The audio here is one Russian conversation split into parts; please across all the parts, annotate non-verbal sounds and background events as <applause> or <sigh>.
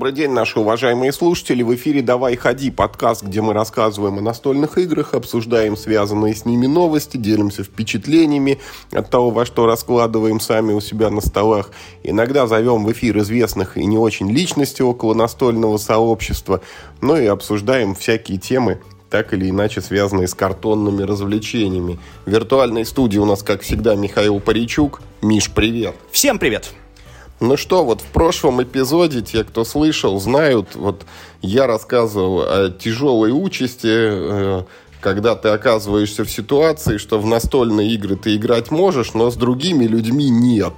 Добрый день, наши уважаемые слушатели. В эфире «Давай ходи» подкаст, где мы рассказываем о настольных играх, обсуждаем связанные с ними новости, делимся впечатлениями от того, во что раскладываем сами у себя на столах. Иногда зовем в эфир известных и не очень личностей около настольного сообщества, ну и обсуждаем всякие темы, так или иначе связанные с картонными развлечениями. В виртуальной студии у нас, как всегда, Михаил Паричук. Миш, привет. Всем привет. Ну что, вот в прошлом эпизоде, те, кто слышал, знают, вот я рассказывал о тяжелой участи, э, когда ты оказываешься в ситуации, что в настольные игры ты играть можешь, но с другими людьми нет.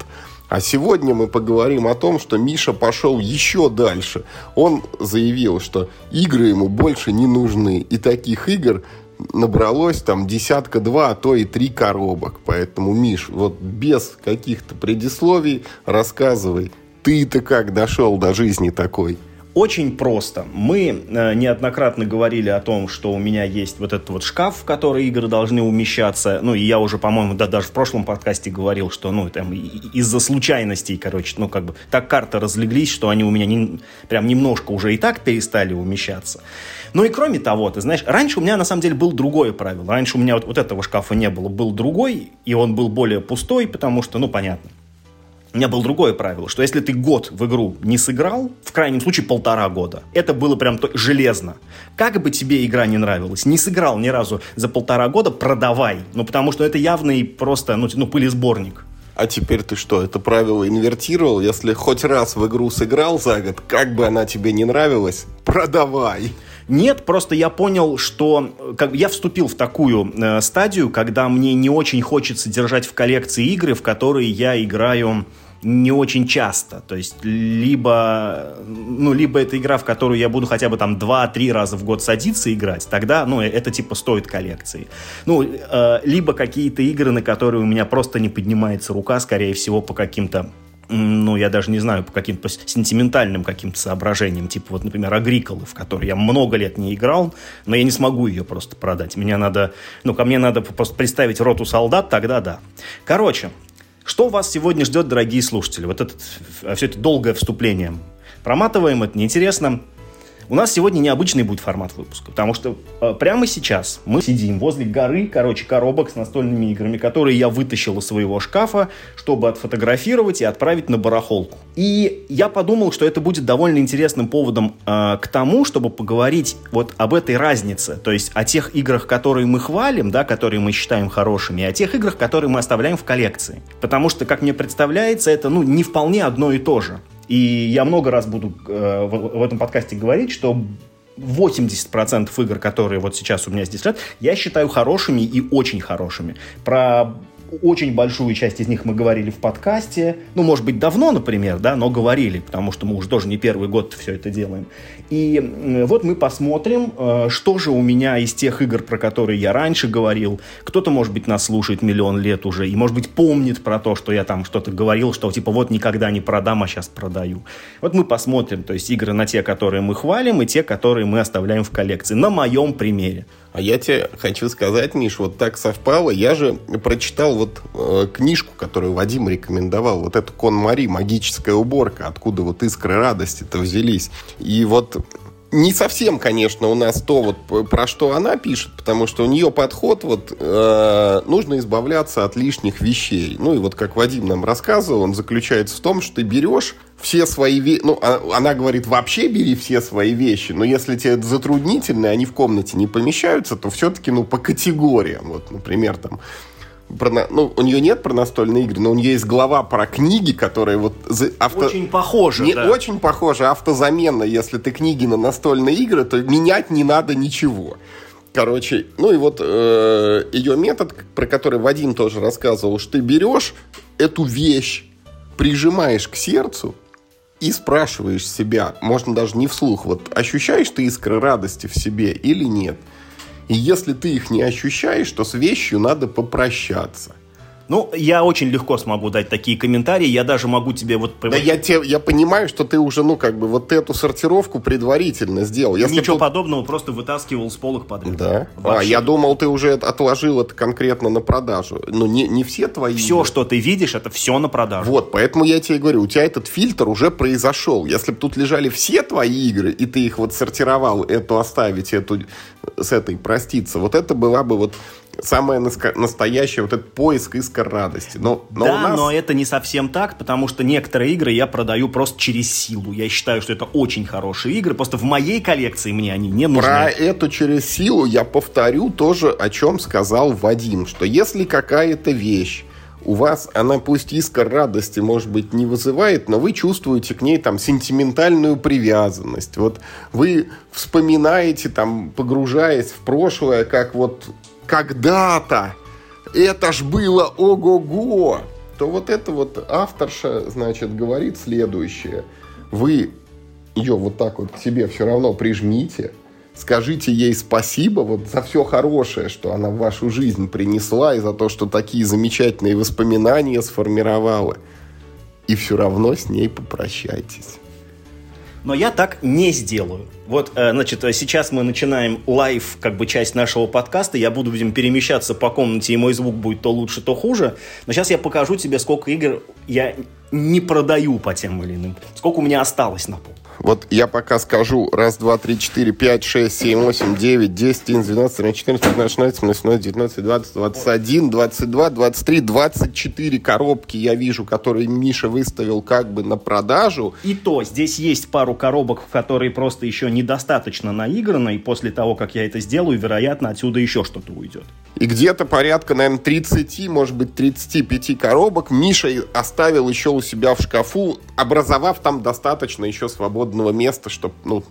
А сегодня мы поговорим о том, что Миша пошел еще дальше. Он заявил, что игры ему больше не нужны. И таких игр набралось там десятка-два, а то и три коробок. Поэтому, Миш, вот без каких-то предисловий рассказывай, ты-то как дошел до жизни такой? Очень просто. Мы э, неоднократно говорили о том, что у меня есть вот этот вот шкаф, в который игры должны умещаться. Ну, и я уже, по-моему, да, даже в прошлом подкасте говорил, что, ну, там, из-за случайностей, короче, ну, как бы, так карты разлеглись, что они у меня не, прям немножко уже и так перестали умещаться. Ну и кроме того, ты знаешь, раньше у меня на самом деле был другое правило. Раньше у меня вот, вот этого шкафа не было, был другой, и он был более пустой, потому что, ну, понятно, у меня было другое правило, что если ты год в игру не сыграл, в крайнем случае полтора года, это было прям то, железно. Как бы тебе игра не нравилась, не сыграл ни разу за полтора года, продавай. Ну, потому что это явный просто, ну, ну пылесборник. А теперь ты что, это правило инвертировал? Если хоть раз в игру сыграл за год, как бы она тебе не нравилась, продавай. Нет, просто я понял, что как, я вступил в такую э, стадию, когда мне не очень хочется держать в коллекции игры, в которые я играю не очень часто. То есть, либо, ну, либо это игра, в которую я буду хотя бы там 2-3 раза в год садиться играть, тогда, ну, это типа стоит коллекции. Ну, э, либо какие-то игры, на которые у меня просто не поднимается рука, скорее всего, по каким-то ну, я даже не знаю, по каким-то сентиментальным каким-то соображениям, типа вот, например, Агриколы, в которой я много лет не играл, но я не смогу ее просто продать. Мне надо, ну, ко мне надо просто представить роту солдат, тогда да. Короче, что вас сегодня ждет, дорогие слушатели? Вот это, все это долгое вступление. Проматываем, это неинтересно. У нас сегодня необычный будет формат выпуска, потому что э, прямо сейчас мы сидим возле горы, короче, коробок с настольными играми, которые я вытащил из своего шкафа, чтобы отфотографировать и отправить на барахолку. И я подумал, что это будет довольно интересным поводом э, к тому, чтобы поговорить вот об этой разнице, то есть о тех играх, которые мы хвалим, да, которые мы считаем хорошими, и о тех играх, которые мы оставляем в коллекции. Потому что, как мне представляется, это ну, не вполне одно и то же. И я много раз буду э, в, в этом подкасте говорить, что 80% игр, которые вот сейчас у меня здесь лежат, я считаю хорошими и очень хорошими. Про очень большую часть из них мы говорили в подкасте. Ну, может быть, давно, например, да, но говорили, потому что мы уже тоже не первый год все это делаем. И вот мы посмотрим, э, что же у меня из тех игр, про которые я раньше говорил. Кто-то, может быть, нас слушает миллион лет уже и, может быть, помнит про то, что я там что-то говорил, что типа вот никогда не продам, а сейчас продаю. Вот мы посмотрим, то есть игры на те, которые мы хвалим, и те, которые мы оставляем в коллекции. На моем примере. А я тебе хочу сказать, Миш, вот так совпало. Я же прочитал вот э, книжку, которую Вадим рекомендовал. Вот эту Кон Мари, магическая уборка, откуда вот искры радости-то взялись. И вот не совсем, конечно, у нас то, вот, про что она пишет, потому что у нее подход, вот, э, нужно избавляться от лишних вещей. Ну и вот как Вадим нам рассказывал, он заключается в том, что ты берешь все свои вещи, ну, а, она говорит, вообще бери все свои вещи, но если тебе это затруднительно, они в комнате не помещаются, то все-таки, ну, по категориям, вот, например, там, про, ну, у нее нет про настольные игры, но у нее есть глава про книги, которые вот... Авто... Очень похоже, не, да. Очень похоже, автозаменно. Если ты книги на настольные игры, то менять не надо ничего. Короче, ну и вот э, ее метод, про который Вадим тоже рассказывал, что ты берешь эту вещь, прижимаешь к сердцу и спрашиваешь себя, можно даже не вслух, вот ощущаешь ты искры радости в себе или нет – и если ты их не ощущаешь, то с вещью надо попрощаться. Ну, я очень легко смогу дать такие комментарии. Я даже могу тебе вот... Да я, те, я понимаю, что ты уже, ну, как бы вот эту сортировку предварительно сделал. Если Ничего тут... подобного, просто вытаскивал с полок подряд. Да? А, Вообще. А, я думал, ты уже отложил это конкретно на продажу. Но не, не все твои... Все, что ты видишь, это все на продажу. Вот, поэтому я тебе говорю, у тебя этот фильтр уже произошел. Если бы тут лежали все твои игры, и ты их вот сортировал, эту оставить, эту с этой проститься, вот это была бы вот самое настоящее вот этот поиск искр радости. Но, но да, нас... но это не совсем так, потому что некоторые игры я продаю просто через силу. Я считаю, что это очень хорошие игры, просто в моей коллекции мне они не нужны. Про эту через силу я повторю тоже, о чем сказал Вадим, что если какая-то вещь у вас она пусть искр радости, может быть, не вызывает, но вы чувствуете к ней там сентиментальную привязанность. Вот вы вспоминаете, там, погружаясь в прошлое, как вот когда-то это ж было ого-го, то вот это вот авторша, значит, говорит следующее. Вы ее вот так вот к себе все равно прижмите, скажите ей спасибо вот за все хорошее, что она в вашу жизнь принесла, и за то, что такие замечательные воспоминания сформировала. И все равно с ней попрощайтесь. Но я так не сделаю. Вот, э, значит, сейчас мы начинаем live, как бы, часть нашего подкаста. Я буду, будем перемещаться по комнате, и мой звук будет то лучше, то хуже. Но сейчас я покажу тебе, сколько игр я не продаю по тем или иным. Сколько у меня осталось на пол. Вот я пока скажу. Раз, два, три, четыре, пять, шесть, семь, восемь, девять, десять, одиннадцать, двенадцать, тринадцать, четырнадцать, пятнадцать, шестнадцать, семнадцать, девятнадцать, двадцать, двадцать один, двадцать два, двадцать три, двадцать четыре коробки я вижу, которые Миша выставил как бы на продажу. И то, здесь есть пару коробок, которые просто еще недостаточно наиграны, и после того, как я это сделаю, вероятно, отсюда еще что-то уйдет. И где-то порядка, наверное, 30, может быть, 35 коробок Миша оставил еще у себя в шкафу, образовав там достаточно еще свободного места, чтобы, ну,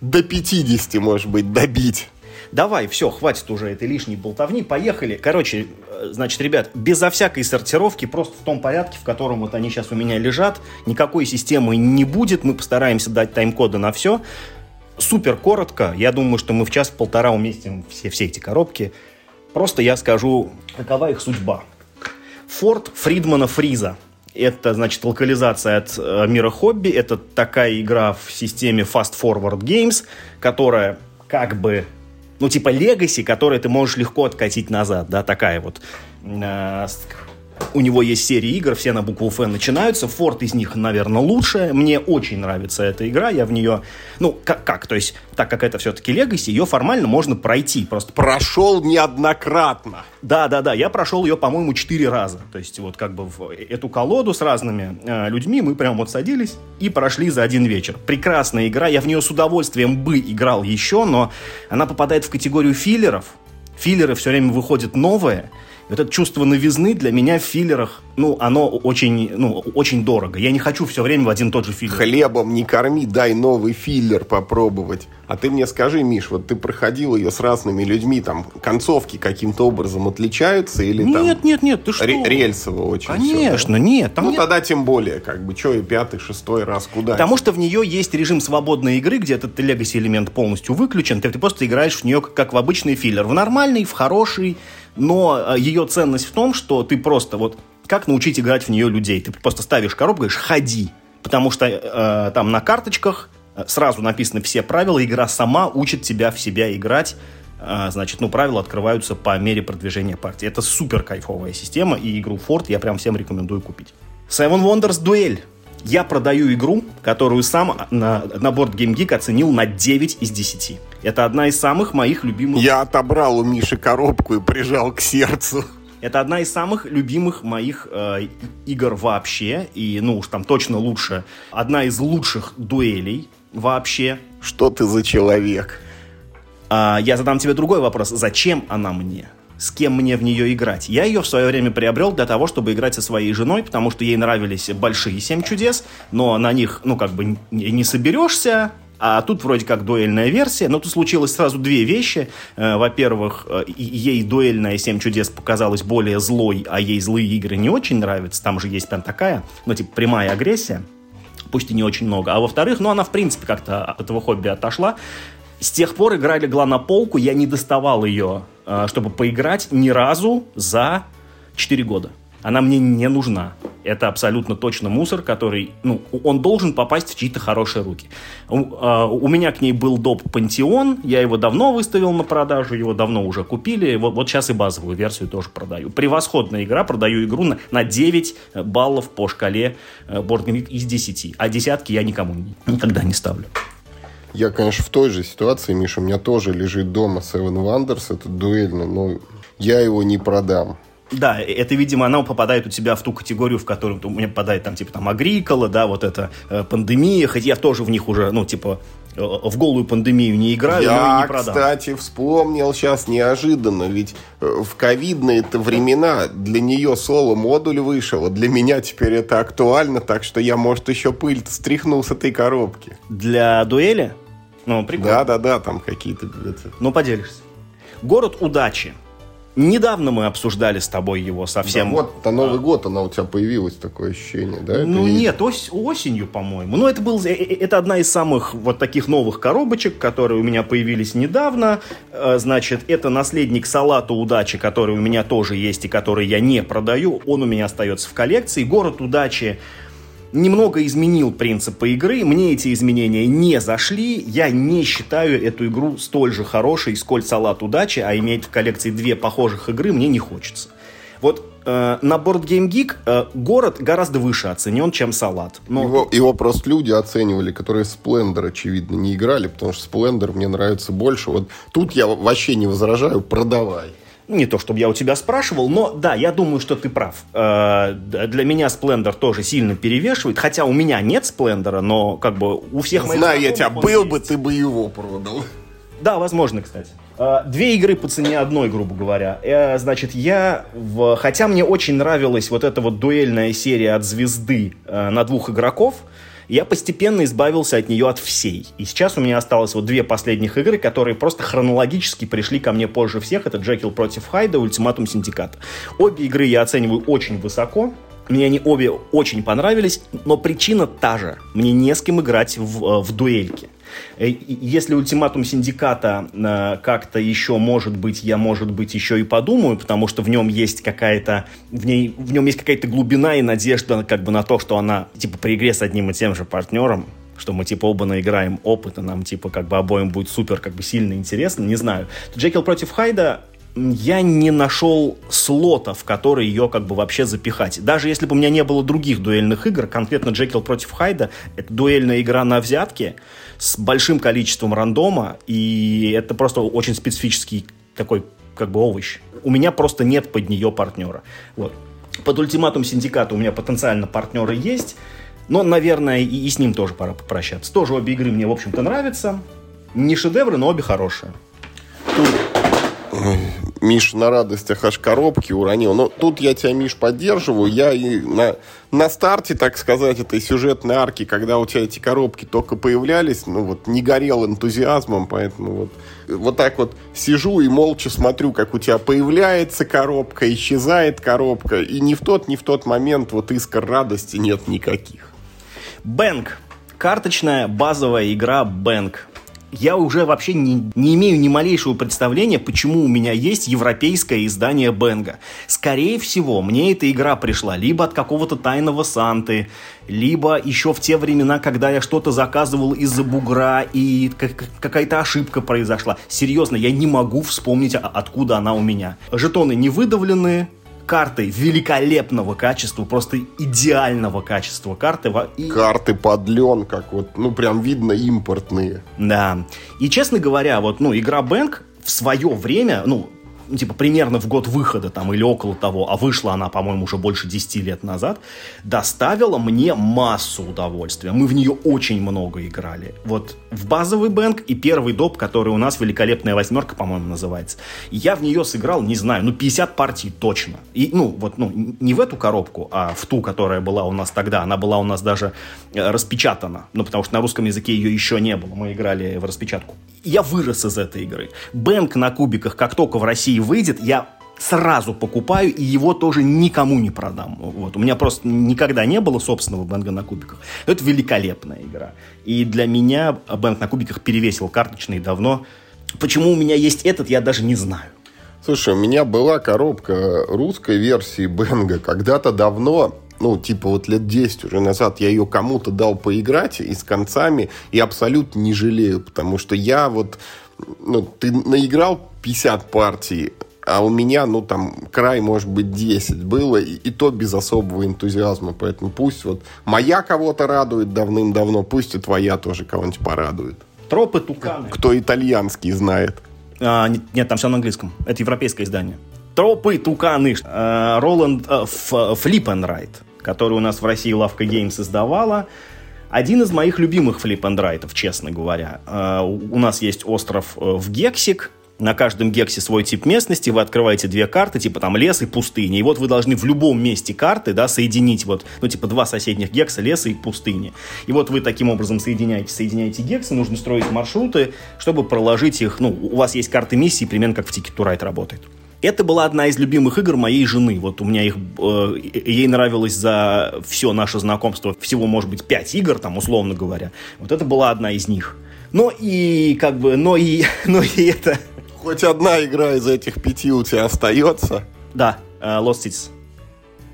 до 50, может быть, добить. Давай, все, хватит уже этой лишней болтовни, поехали. Короче, э, значит, ребят, безо всякой сортировки, просто в том порядке, в котором вот они сейчас у меня лежат, никакой системы не будет, мы постараемся дать тайм-коды на все. Супер коротко, я думаю, что мы в час-полтора уместим все, все эти коробки. Просто я скажу, какова их судьба. Форд Фридмана Фриза. Это, значит, локализация от э, мира хобби. Это такая игра в системе Fast Forward Games, которая как бы ну, типа Legacy, которую ты можешь легко откатить назад, да, такая вот э, у него есть серия игр, все на букву Ф начинаются. Форд из них, наверное, лучшая. Мне очень нравится эта игра. Я в нее... Ну, как? как? То есть, так как это все-таки Legacy, ее формально можно пройти. Просто прошел неоднократно. Да, да, да. Я прошел ее, по-моему, четыре раза. То есть, вот как бы в эту колоду с разными э, людьми мы прям вот садились и прошли за один вечер. Прекрасная игра. Я в нее с удовольствием бы играл еще, но она попадает в категорию филлеров. Филлеры все время выходят новые вот это чувство новизны для меня в филлерах, ну, оно очень, ну, очень дорого. Я не хочу все время в один и тот же филлер. Хлебом не корми, дай новый филлер попробовать. А ты мне скажи, Миш, вот ты проходил ее с разными людьми, там, концовки каким-то образом отличаются или нет, там... Нет, нет, нет, ты что? Рельсово очень Конечно, все, да? нет. Там ну, нет. тогда тем более, как бы, что и пятый, шестой раз куда Потому что в нее есть режим свободной игры, где этот легаси элемент полностью выключен, ты, ты просто играешь в нее как в обычный филлер. В нормальный, в хороший, но э, ее ценность в том, что ты просто вот как научить играть в нее людей? Ты просто ставишь коробку и говоришь «ходи», потому что э, там на карточках э, сразу написаны все правила, игра сама учит тебя в себя играть, э, значит, ну, правила открываются по мере продвижения партии. Это супер кайфовая система, и игру Ford я прям всем рекомендую купить. Seven Wonders Duel. Я продаю игру, которую сам на, на борт Game Geek оценил на 9 из 10. Это одна из самых моих любимых... Я отобрал у Миши коробку и прижал к сердцу. Это одна из самых любимых моих э, игр вообще. И, ну уж там точно лучше. Одна из лучших дуэлей вообще. Что ты за человек? А, я задам тебе другой вопрос. Зачем она мне? с кем мне в нее играть. Я ее в свое время приобрел для того, чтобы играть со своей женой, потому что ей нравились большие семь чудес, но на них, ну, как бы не соберешься, а тут вроде как дуэльная версия, но тут случилось сразу две вещи. Э, во-первых, э, ей дуэльная «Семь чудес» показалась более злой, а ей злые игры не очень нравятся. Там же есть прям такая, ну, типа, прямая агрессия пусть и не очень много. А во-вторых, ну, она, в принципе, как-то от этого хобби отошла. С тех пор игра легла на полку, я не доставал ее, э, чтобы поиграть ни разу за 4 года. Она мне не нужна. Это абсолютно точно мусор, который, ну, он должен попасть в чьи-то хорошие руки. У, э, у меня к ней был доп. Пантеон, я его давно выставил на продажу, его давно уже купили, вот, вот сейчас и базовую версию тоже продаю. Превосходная игра, продаю игру на, на 9 баллов по шкале э, Board Game из 10, а десятки я никому никогда не ставлю. Я, конечно, в той же ситуации, Миша, у меня тоже лежит дома Seven Wonders, это дуэльный, но я его не продам. Да, это, видимо, оно попадает у тебя в ту категорию, в которую у меня попадает там, типа, там, Агрикола, да, вот это э, пандемия, хоть я тоже в них уже, ну, типа, э, в голую пандемию не играю, я, но и не продам. кстати, вспомнил сейчас неожиданно, ведь э, в ковидные это времена для нее соло-модуль вышел, а для меня теперь это актуально, так что я, может, еще пыль стряхнул с этой коробки. Для дуэли? Ну, прикольно. Да-да-да, там какие-то... Ну, поделишься. Город удачи. Недавно мы обсуждали с тобой его совсем. Да, вот на Новый год она у тебя появилась такое ощущение, да? Ну это нет, ос- осенью, по-моему. Ну это был, э, э, это одна из самых вот таких новых коробочек, которые у меня появились недавно. Э, значит, это наследник салата удачи, который у меня тоже есть и который я не продаю. Он у меня остается в коллекции. Город удачи немного изменил принципы игры. Мне эти изменения не зашли. Я не считаю эту игру столь же хорошей, сколь салат удачи, а иметь в коллекции две похожих игры мне не хочется. Вот э, на Board Game Geek э, город гораздо выше оценен, чем салат. Но... Его, его просто люди оценивали, которые Splendor, очевидно, не играли, потому что Splendor мне нравится больше. Вот тут я вообще не возражаю, продавай. Не то, чтобы я у тебя спрашивал, но да, я думаю, что ты прав. Э, для меня Splendor тоже сильно перевешивает, хотя у меня нет Splendor, но как бы у всех моих... Знаю я тебя, был есть. бы, ты бы его продал. Да, возможно, кстати. Э, две игры по цене одной, грубо говоря. Э, значит, я, в... хотя мне очень нравилась вот эта вот дуэльная серия от звезды на двух игроков, я постепенно избавился от нее от всей. И сейчас у меня осталось вот две последних игры, которые просто хронологически пришли ко мне позже всех. Это Джекил против Хайда, Ультиматум Синдиката. Обе игры я оцениваю очень высоко. Мне они обе очень понравились, но причина та же. Мне не с кем играть в, э, в дуэльке. Э, если ультиматум синдиката э, как-то еще, может быть, я, может быть, еще и подумаю, потому что в нем есть какая-то, в, ней, в нем есть какая-то глубина и надежда как бы на то, что она, типа, при игре с одним и тем же партнером, что мы, типа, оба наиграем опыт, и нам, типа, как бы обоим будет супер, как бы, сильно интересно, не знаю. Джекил против Хайда я не нашел слота, в который ее как бы вообще запихать. Даже если бы у меня не было других дуэльных игр, конкретно Джекил против Хайда, это дуэльная игра на взятке с большим количеством рандома, и это просто очень специфический такой как бы овощ. У меня просто нет под нее партнера. Вот. Под ультиматум синдиката у меня потенциально партнеры есть, но, наверное, и, и с ним тоже пора попрощаться. Тоже обе игры мне, в общем-то, нравятся. Не шедевры, но обе хорошие. Тут Миш на радостях аж коробки уронил. Но тут я тебя, Миш, поддерживаю. Я и на, на старте, так сказать, этой сюжетной арки, когда у тебя эти коробки только появлялись, ну вот не горел энтузиазмом, поэтому вот, вот так вот сижу и молча смотрю, как у тебя появляется коробка, исчезает коробка, и ни в тот, ни в тот момент вот искр радости нет никаких. Бэнк. Карточная базовая игра Бэнк я уже вообще не, не имею ни малейшего представления, почему у меня есть европейское издание Бенга. Скорее всего, мне эта игра пришла либо от какого-то тайного Санты, либо еще в те времена, когда я что-то заказывал из-за бугра и какая-то ошибка произошла. Серьезно, я не могу вспомнить, а, откуда она у меня. Жетоны не выдавлены, карты великолепного качества, просто идеального качества карты. И... Карты под лен, как вот, ну, прям видно импортные. Да. И, честно говоря, вот, ну, игра Бэнк в свое время, ну, типа, примерно в год выхода там или около того, а вышла она, по-моему, уже больше 10 лет назад, доставила мне массу удовольствия. Мы в нее очень много играли. Вот в базовый бэнк и первый доп, который у нас великолепная восьмерка, по-моему, называется. Я в нее сыграл, не знаю, ну, 50 партий точно. И, ну, вот, ну, не в эту коробку, а в ту, которая была у нас тогда. Она была у нас даже э, распечатана. Ну, потому что на русском языке ее еще не было. Мы играли в распечатку. Я вырос из этой игры. Бэнк на кубиках, как только в России выйдет, я сразу покупаю и его тоже никому не продам. Вот. У меня просто никогда не было собственного бэнга на кубиках. Это великолепная игра. И для меня бэнк на кубиках перевесил карточный давно. Почему у меня есть этот, я даже не знаю. Слушай, у меня была коробка русской версии Бенга когда-то давно, ну, типа вот лет 10 уже назад я ее кому-то дал поиграть и с концами, и абсолютно не жалею, потому что я вот, ну, ты наиграл 50 партий, а у меня, ну, там, край, может быть, 10 было, и, и то без особого энтузиазма, поэтому пусть вот моя кого-то радует давным-давно, пусть и твоя тоже кого-нибудь порадует. Тропы Туканы. Кто итальянский знает. А, нет, нет, там все на английском. Это европейское издание. Тропы Туканы. А, Roll and, а, flip and write, который у нас в России Лавка Games издавала. Один из моих любимых flip-and-write ов, честно говоря. А, у нас есть остров э, в Гексик, на каждом гексе свой тип местности, вы открываете две карты, типа там лес и пустыня, и вот вы должны в любом месте карты, да, соединить вот, ну, типа два соседних гекса, леса и пустыни. И вот вы таким образом соединяете, соединяете гексы, нужно строить маршруты, чтобы проложить их, ну, у вас есть карты миссии, примерно как в Ticket to Ride работает. Это была одна из любимых игр моей жены. Вот у меня их... Э, ей нравилось за все наше знакомство всего, может быть, пять игр, там, условно говоря. Вот это была одна из них. Но и, как бы, но и, <laughs> но и это Хоть одна игра из этих пяти у тебя остается? Да, uh, Lost Cities.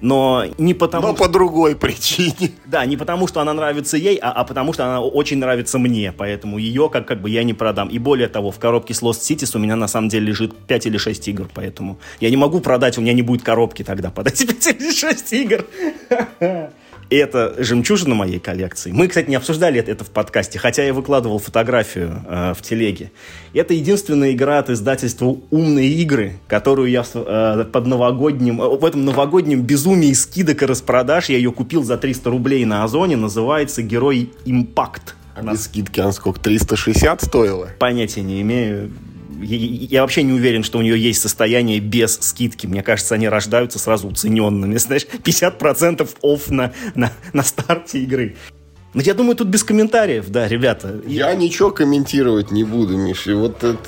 Но не потому... Но по другой причине. <laughs> Да, не потому, что она нравится ей, а, а потому, что она очень нравится мне. Поэтому ее как, как бы я не продам. И более того, в коробке с Lost Cities у меня на самом деле лежит 5 или 6 игр. Поэтому я не могу продать, у меня не будет коробки тогда под эти 5 или 6 игр. <laughs> И это жемчужина моей коллекции. Мы, кстати, не обсуждали это, в подкасте, хотя я выкладывал фотографию э, в телеге. Это единственная игра от издательства «Умные игры», которую я э, под новогодним, э, в этом новогоднем безумии скидок и распродаж, я ее купил за 300 рублей на Озоне, называется «Герой Импакт». А без скидки она сколько, 360 стоила? Понятия не имею я вообще не уверен, что у нее есть состояние без скидки. Мне кажется, они рождаются сразу уцененными. <laughs> Знаешь, 50% офф на, на, на старте игры. Но я думаю, тут без комментариев, да, ребята. Я ничего комментировать не буду, Миша. Вот это,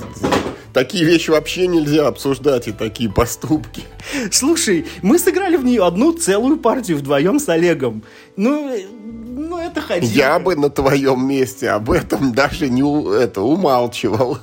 такие вещи вообще нельзя обсуждать и такие поступки. Слушай, мы сыграли в нее одну целую партию вдвоем с Олегом. Ну, ну это ходил. Я бы на твоем месте об этом даже не это, умалчивал.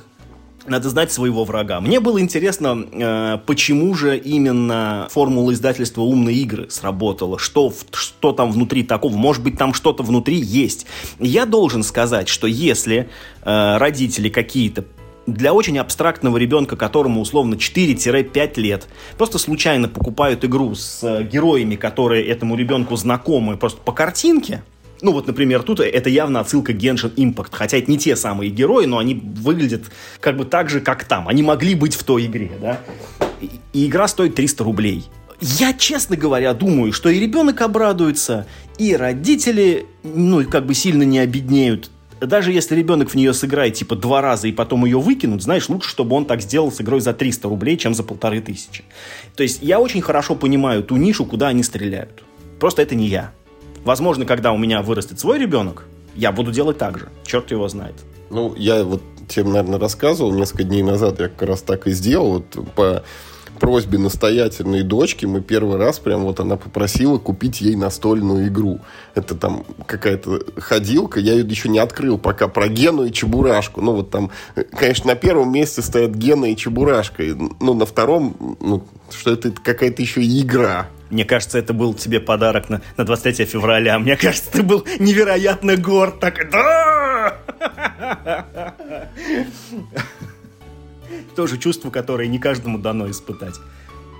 Надо знать своего врага. Мне было интересно, э, почему же именно формула издательства «Умные игры» сработала. Что, что там внутри такого? Может быть, там что-то внутри есть. Я должен сказать, что если э, родители какие-то для очень абстрактного ребенка, которому условно 4-5 лет, просто случайно покупают игру с э, героями, которые этому ребенку знакомы просто по картинке, ну вот, например, тут это явно отсылка Genshin Impact, хотя это не те самые герои, но они выглядят как бы так же, как там. Они могли быть в той игре, да? И игра стоит 300 рублей. Я, честно говоря, думаю, что и ребенок обрадуется, и родители, ну, как бы сильно не обеднеют. Даже если ребенок в нее сыграет, типа, два раза и потом ее выкинут, знаешь, лучше, чтобы он так сделал с игрой за 300 рублей, чем за полторы тысячи. То есть я очень хорошо понимаю ту нишу, куда они стреляют. Просто это не я. Возможно, когда у меня вырастет свой ребенок, я буду делать так же. Черт его знает. Ну, я вот тебе, наверное, рассказывал несколько дней назад, я как раз так и сделал. Вот по просьбе настоятельной дочки мы первый раз прям вот она попросила купить ей настольную игру. Это там какая-то ходилка, я ее еще не открыл пока, про Гену и Чебурашку. Ну вот там, конечно, на первом месте стоят Гена и Чебурашка. Ну, на втором, ну, что это какая-то еще игра. Мне кажется, это был тебе подарок на, на 23 февраля. Мне кажется, ты был невероятно горд. Так, да! <laughs> Тоже чувство, которое не каждому дано испытать.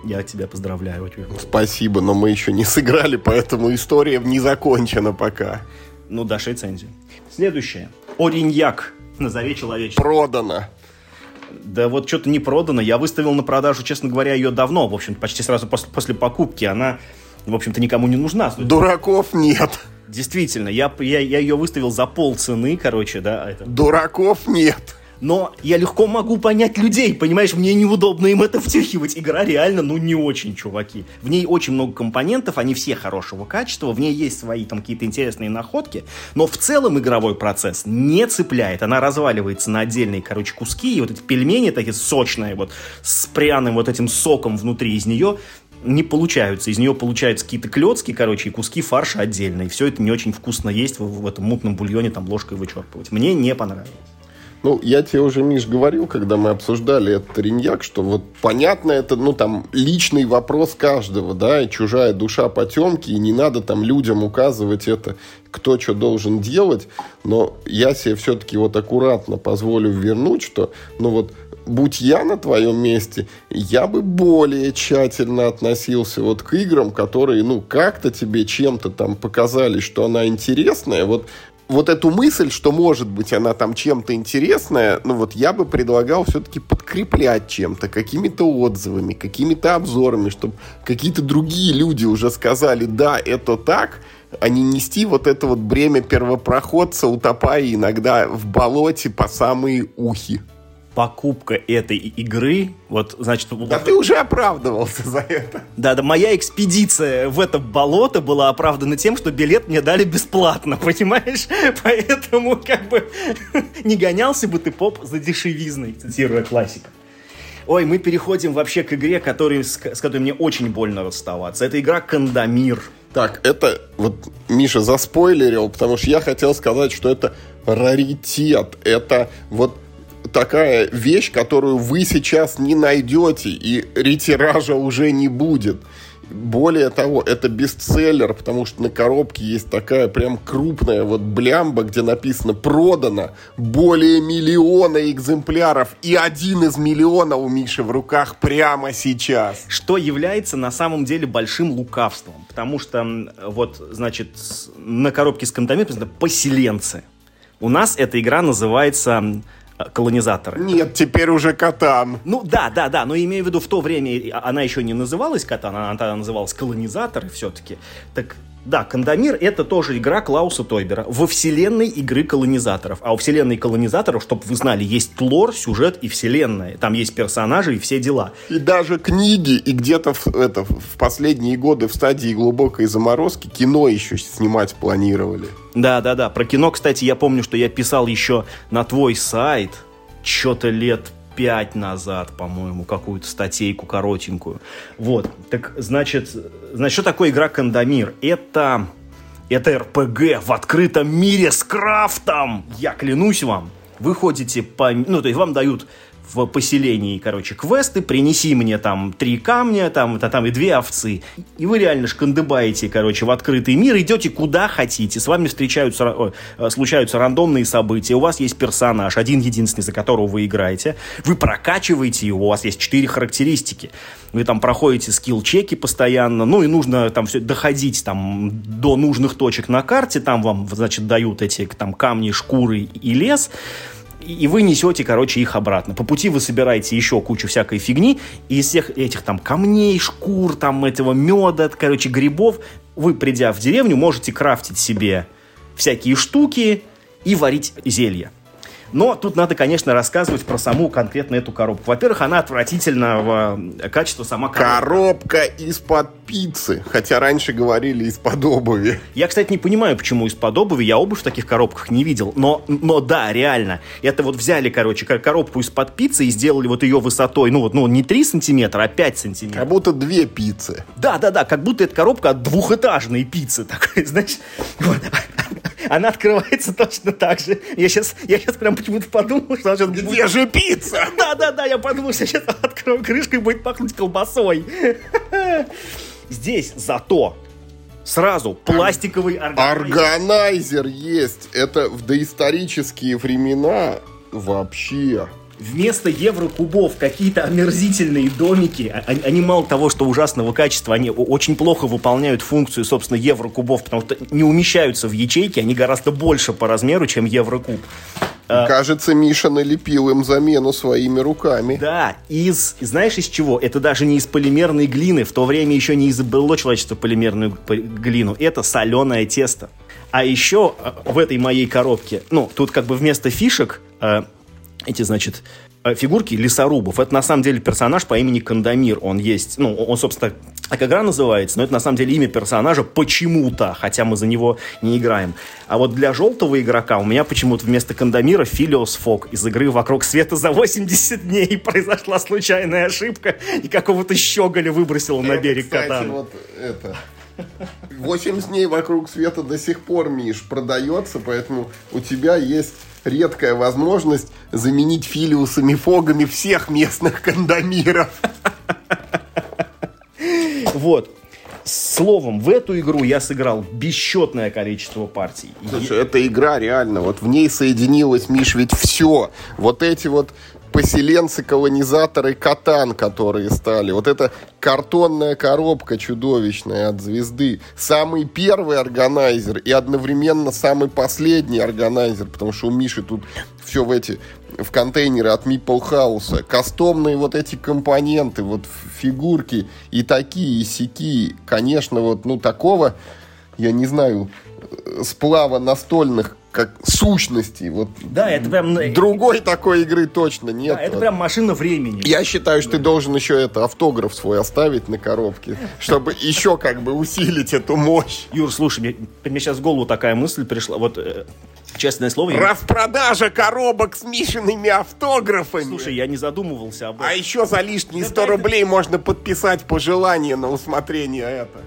Я тебя поздравляю. Спасибо, но мы еще не сыграли, поэтому история не закончена пока. Ну, дашь рецензию. Следующее. Ориньяк. Назови человечество. Продано. Да вот что-то не продано. Я выставил на продажу, честно говоря, ее давно. В общем, почти сразу после, после покупки. Она, в общем-то, никому не нужна. Дураков нет. Действительно, я, я, я ее выставил за пол цены, короче, да. Это... Дураков нет но я легко могу понять людей, понимаешь, мне неудобно им это втюхивать. Игра реально, ну, не очень, чуваки. В ней очень много компонентов, они все хорошего качества, в ней есть свои там какие-то интересные находки, но в целом игровой процесс не цепляет. Она разваливается на отдельные, короче, куски, и вот эти пельмени такие сочные, вот, с пряным вот этим соком внутри из нее, не получаются. Из нее получаются какие-то клетки, короче, и куски фарша отдельно. И все это не очень вкусно есть в, в этом мутном бульоне там ложкой вычерпывать. Мне не понравилось. Ну, я тебе уже, Миш, говорил, когда мы обсуждали этот Риньяк, что вот понятно, это, ну, там, личный вопрос каждого, да, и чужая душа потемки, и не надо там людям указывать это, кто что должен делать, но я себе все-таки вот аккуратно позволю вернуть, что, ну, вот, будь я на твоем месте, я бы более тщательно относился вот к играм, которые, ну, как-то тебе чем-то там показали, что она интересная. Вот вот эту мысль, что может быть она там чем-то интересная, ну вот я бы предлагал все-таки подкреплять чем-то, какими-то отзывами, какими-то обзорами, чтобы какие-то другие люди уже сказали, да, это так, а не нести вот это вот бремя первопроходца, утопая иногда в болоте по самые ухи покупка этой игры, вот, значит... Да вот, ты уже оправдывался за это. Да, да, моя экспедиция в это болото была оправдана тем, что билет мне дали бесплатно, <laughs> понимаешь? Поэтому, как бы, <laughs> не гонялся бы ты поп за дешевизной, цитируя классика. Ой, мы переходим вообще к игре, который, с, с которой мне очень больно расставаться. Это игра Кандамир. Так, это вот Миша заспойлерил, потому что я хотел сказать, что это раритет. Это вот такая вещь, которую вы сейчас не найдете, и ретиража уже не будет. Более того, это бестселлер, потому что на коробке есть такая прям крупная вот блямба, где написано «Продано более миллиона экземпляров, и один из миллиона у Миши в руках прямо сейчас». Что является на самом деле большим лукавством, потому что вот, значит, на коробке с кантами написано «Поселенцы». У нас эта игра называется колонизаторы. Нет, теперь уже Катан. Ну да, да, да, но имею в виду в то время она еще не называлась Катан, она тогда называлась колонизаторы все-таки. Так да, Кандамир это тоже игра Клауса Тойбера во вселенной игры колонизаторов. А у вселенной колонизаторов, чтобы вы знали, есть лор, сюжет и вселенная. Там есть персонажи и все дела. И даже книги, и где-то в, это, в последние годы в стадии глубокой заморозки кино еще снимать планировали. Да, да, да. Про кино, кстати, я помню, что я писал еще на твой сайт что-то лет пять назад, по-моему, какую-то статейку коротенькую. Вот, так, значит, значит, что такое игра Кандамир? Это, это РПГ в открытом мире с крафтом! Я клянусь вам, вы ходите по... Ну, то есть вам дают в поселении, короче, квесты, принеси мне там три камня, там, это, там и две овцы. И вы реально шкандыбаете, короче, в открытый мир, идете куда хотите, с вами встречаются, э, случаются рандомные события, у вас есть персонаж, один единственный, за которого вы играете, вы прокачиваете его, у вас есть четыре характеристики, вы там проходите скилл-чеки постоянно, ну и нужно там все доходить там до нужных точек на карте, там вам, значит, дают эти там камни, шкуры и лес, и вы несете, короче, их обратно. По пути вы собираете еще кучу всякой фигни, и из всех этих там камней, шкур, там этого меда, короче, грибов, вы, придя в деревню, можете крафтить себе всякие штуки и варить зелья. Но тут надо, конечно, рассказывать про саму конкретно эту коробку. Во-первых, она отвратительного э, качества сама коробка. Коробка из-под пиццы. Хотя раньше говорили из-под обуви. Я, кстати, не понимаю, почему из-под обуви. Я обувь в таких коробках не видел. Но, но да, реально. Это вот взяли, короче, коробку из-под пиццы и сделали вот ее высотой, ну вот, ну не 3 сантиметра, а 5 сантиметров. Как будто две пиццы. Да, да, да, как будто это коробка от двухэтажной пиццы такой, <laughs> знаешь. Она открывается точно так же. Я сейчас, я сейчас прям почему-то подумал, что... Сейчас Где будет... же пицца? Да-да-да, я подумал, что сейчас открою крышку и будет пахнуть колбасой. Здесь зато Сразу пластиковый органайзер. Органайзер есть. Это в доисторические времена вообще вместо еврокубов какие-то омерзительные домики, а, они, они мало того, что ужасного качества, они очень плохо выполняют функцию, собственно, еврокубов, потому что не умещаются в ячейки, они гораздо больше по размеру, чем еврокуб. А, Кажется, Миша налепил им замену своими руками. Да, из, знаешь из чего? Это даже не из полимерной глины, в то время еще не изобрело человечество полимерную глину, это соленое тесто. А еще а, в этой моей коробке, ну, тут как бы вместо фишек эти, значит, э, фигурки лесорубов. Это на самом деле персонаж по имени Кандамир. Он есть, ну, он, собственно, как игра называется, но это на самом деле имя персонажа почему-то, хотя мы за него не играем. А вот для желтого игрока у меня почему-то вместо Кандамира Филиос Фок из игры «Вокруг света за 80 дней» <laughs> произошла случайная ошибка и какого-то щеголя выбросила на берег кстати, вот это 80 дней вокруг света до сих пор, Миш, продается, поэтому у тебя есть редкая возможность заменить филиусами фогами всех местных кондомиров. Вот. Словом, в эту игру я сыграл бесчетное количество партий. Слушай, эта игра реально, вот в ней соединилось, Миш, ведь все. Вот эти вот поселенцы-колонизаторы Катан, которые стали. Вот эта картонная коробка чудовищная от звезды. Самый первый органайзер и одновременно самый последний органайзер, потому что у Миши тут все в эти в контейнеры от Meeple House. Кастомные вот эти компоненты, вот фигурки и такие, и сякие. Конечно, вот, ну, такого, я не знаю, сплава настольных как сущности. Вот да, это прям... Другой такой игры точно нет. Да, это прям машина времени. Я считаю, что да. ты должен еще это автограф свой оставить на коробке, чтобы еще как бы усилить эту мощь. Юр, слушай, мне, мне сейчас в голову такая мысль пришла. Вот э, Честное слово... Распродажа коробок с Мишиными автографами. Слушай, я не задумывался об этом. А еще за лишние 100 рублей можно подписать пожелание на усмотрение это.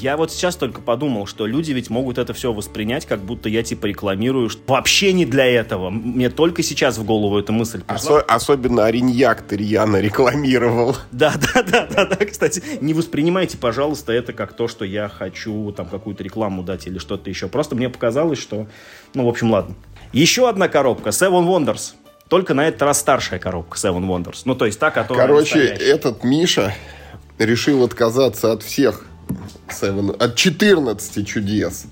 Я вот сейчас только подумал, что люди ведь могут это все воспринять, как будто я типа рекламирую. Что вообще не для этого. Мне только сейчас в голову эта мысль пришла. Осо- особенно Ариньяк ты рьяно рекламировал. <laughs> Да, да, да, да, да. Кстати, не воспринимайте, пожалуйста, это как то, что я хочу там какую-то рекламу дать или что-то еще. Просто мне показалось, что... Ну, в общем, ладно. Еще одна коробка. Seven Wonders. Только на этот раз старшая коробка Seven Wonders. Ну, то есть та, которая Короче, настоящая. этот Миша решил отказаться от всех Seven, от 14 чудес.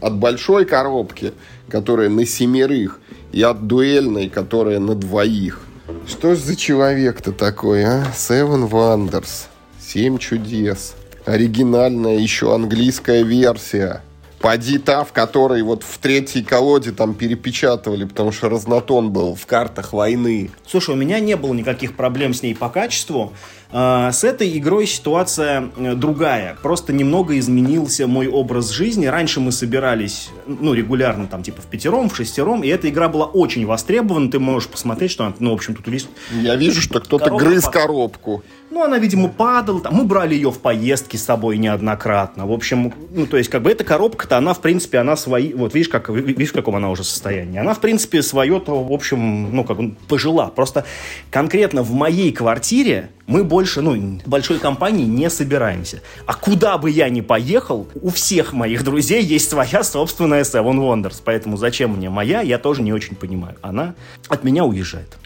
От большой коробки, которая на семерых, и от дуэльной, которая на двоих. Что ж за человек-то такой, а? Seven Wonders. Семь чудес. Оригинальная еще английская версия. Поди та, в которой вот в третьей колоде там перепечатывали, потому что разнотон был в картах войны. Слушай, у меня не было никаких проблем с ней по качеству. А, с этой игрой ситуация э, другая. Просто немного изменился мой образ жизни. Раньше мы собирались, ну, регулярно, там, типа, в пятером, в шестером, и эта игра была очень востребована. Ты можешь посмотреть, что она, ну, в общем, тут весь... Я вижу, что кто-то грыз коробку. Ну, она, видимо, падала. Там. Мы брали ее в поездки с собой неоднократно. В общем, ну, то есть, как бы, эта коробка-то, она, в принципе, она свои... Вот, видишь, как, видишь, в каком она уже состоянии. Она, в принципе, свое-то, в общем, ну, как бы, пожила. Просто конкретно в моей квартире мы больше, ну, большой компании не собираемся. А куда бы я ни поехал, у всех моих друзей есть своя собственная Seven Wonders. Поэтому зачем мне моя, я тоже не очень понимаю. Она от меня уезжает.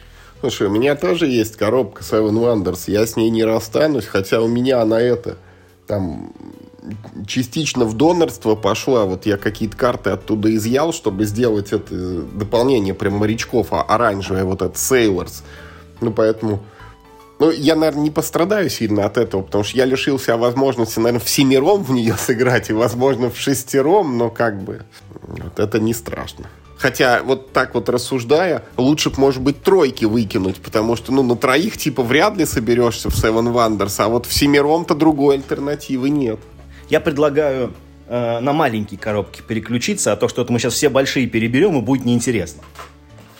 Слушай, у меня тоже есть коробка Seven Wonders. Я с ней не расстанусь, хотя у меня она это, там, частично в донорство пошла. Вот я какие-то карты оттуда изъял, чтобы сделать это дополнение прям морячков, а оранжевое вот это Sailors. Ну, поэтому ну, я, наверное, не пострадаю сильно от этого, потому что я лишился возможности, наверное, в семером в нее <laughs> сыграть, и, возможно, в шестером, но как бы вот это не страшно. Хотя, вот так вот рассуждая, лучше, может быть, тройки выкинуть, потому что, ну, на троих, типа, вряд ли соберешься в Seven Wonders, а вот в семером-то другой альтернативы нет. Я предлагаю э, на маленькие коробки переключиться, а то что-то мы сейчас все большие переберем, и будет неинтересно.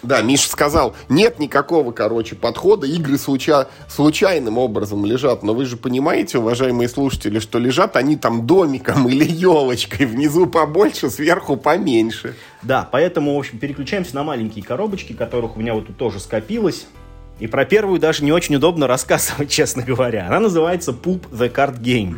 Да, Миша сказал, нет никакого, короче, подхода, игры случа... случайным образом лежат. Но вы же понимаете, уважаемые слушатели, что лежат они там домиком или елочкой, внизу побольше, сверху поменьше. Да, поэтому, в общем, переключаемся на маленькие коробочки, которых у меня вот тут тоже скопилось. И про первую даже не очень удобно рассказывать, <laughs> честно говоря. Она называется Poop the Card Game.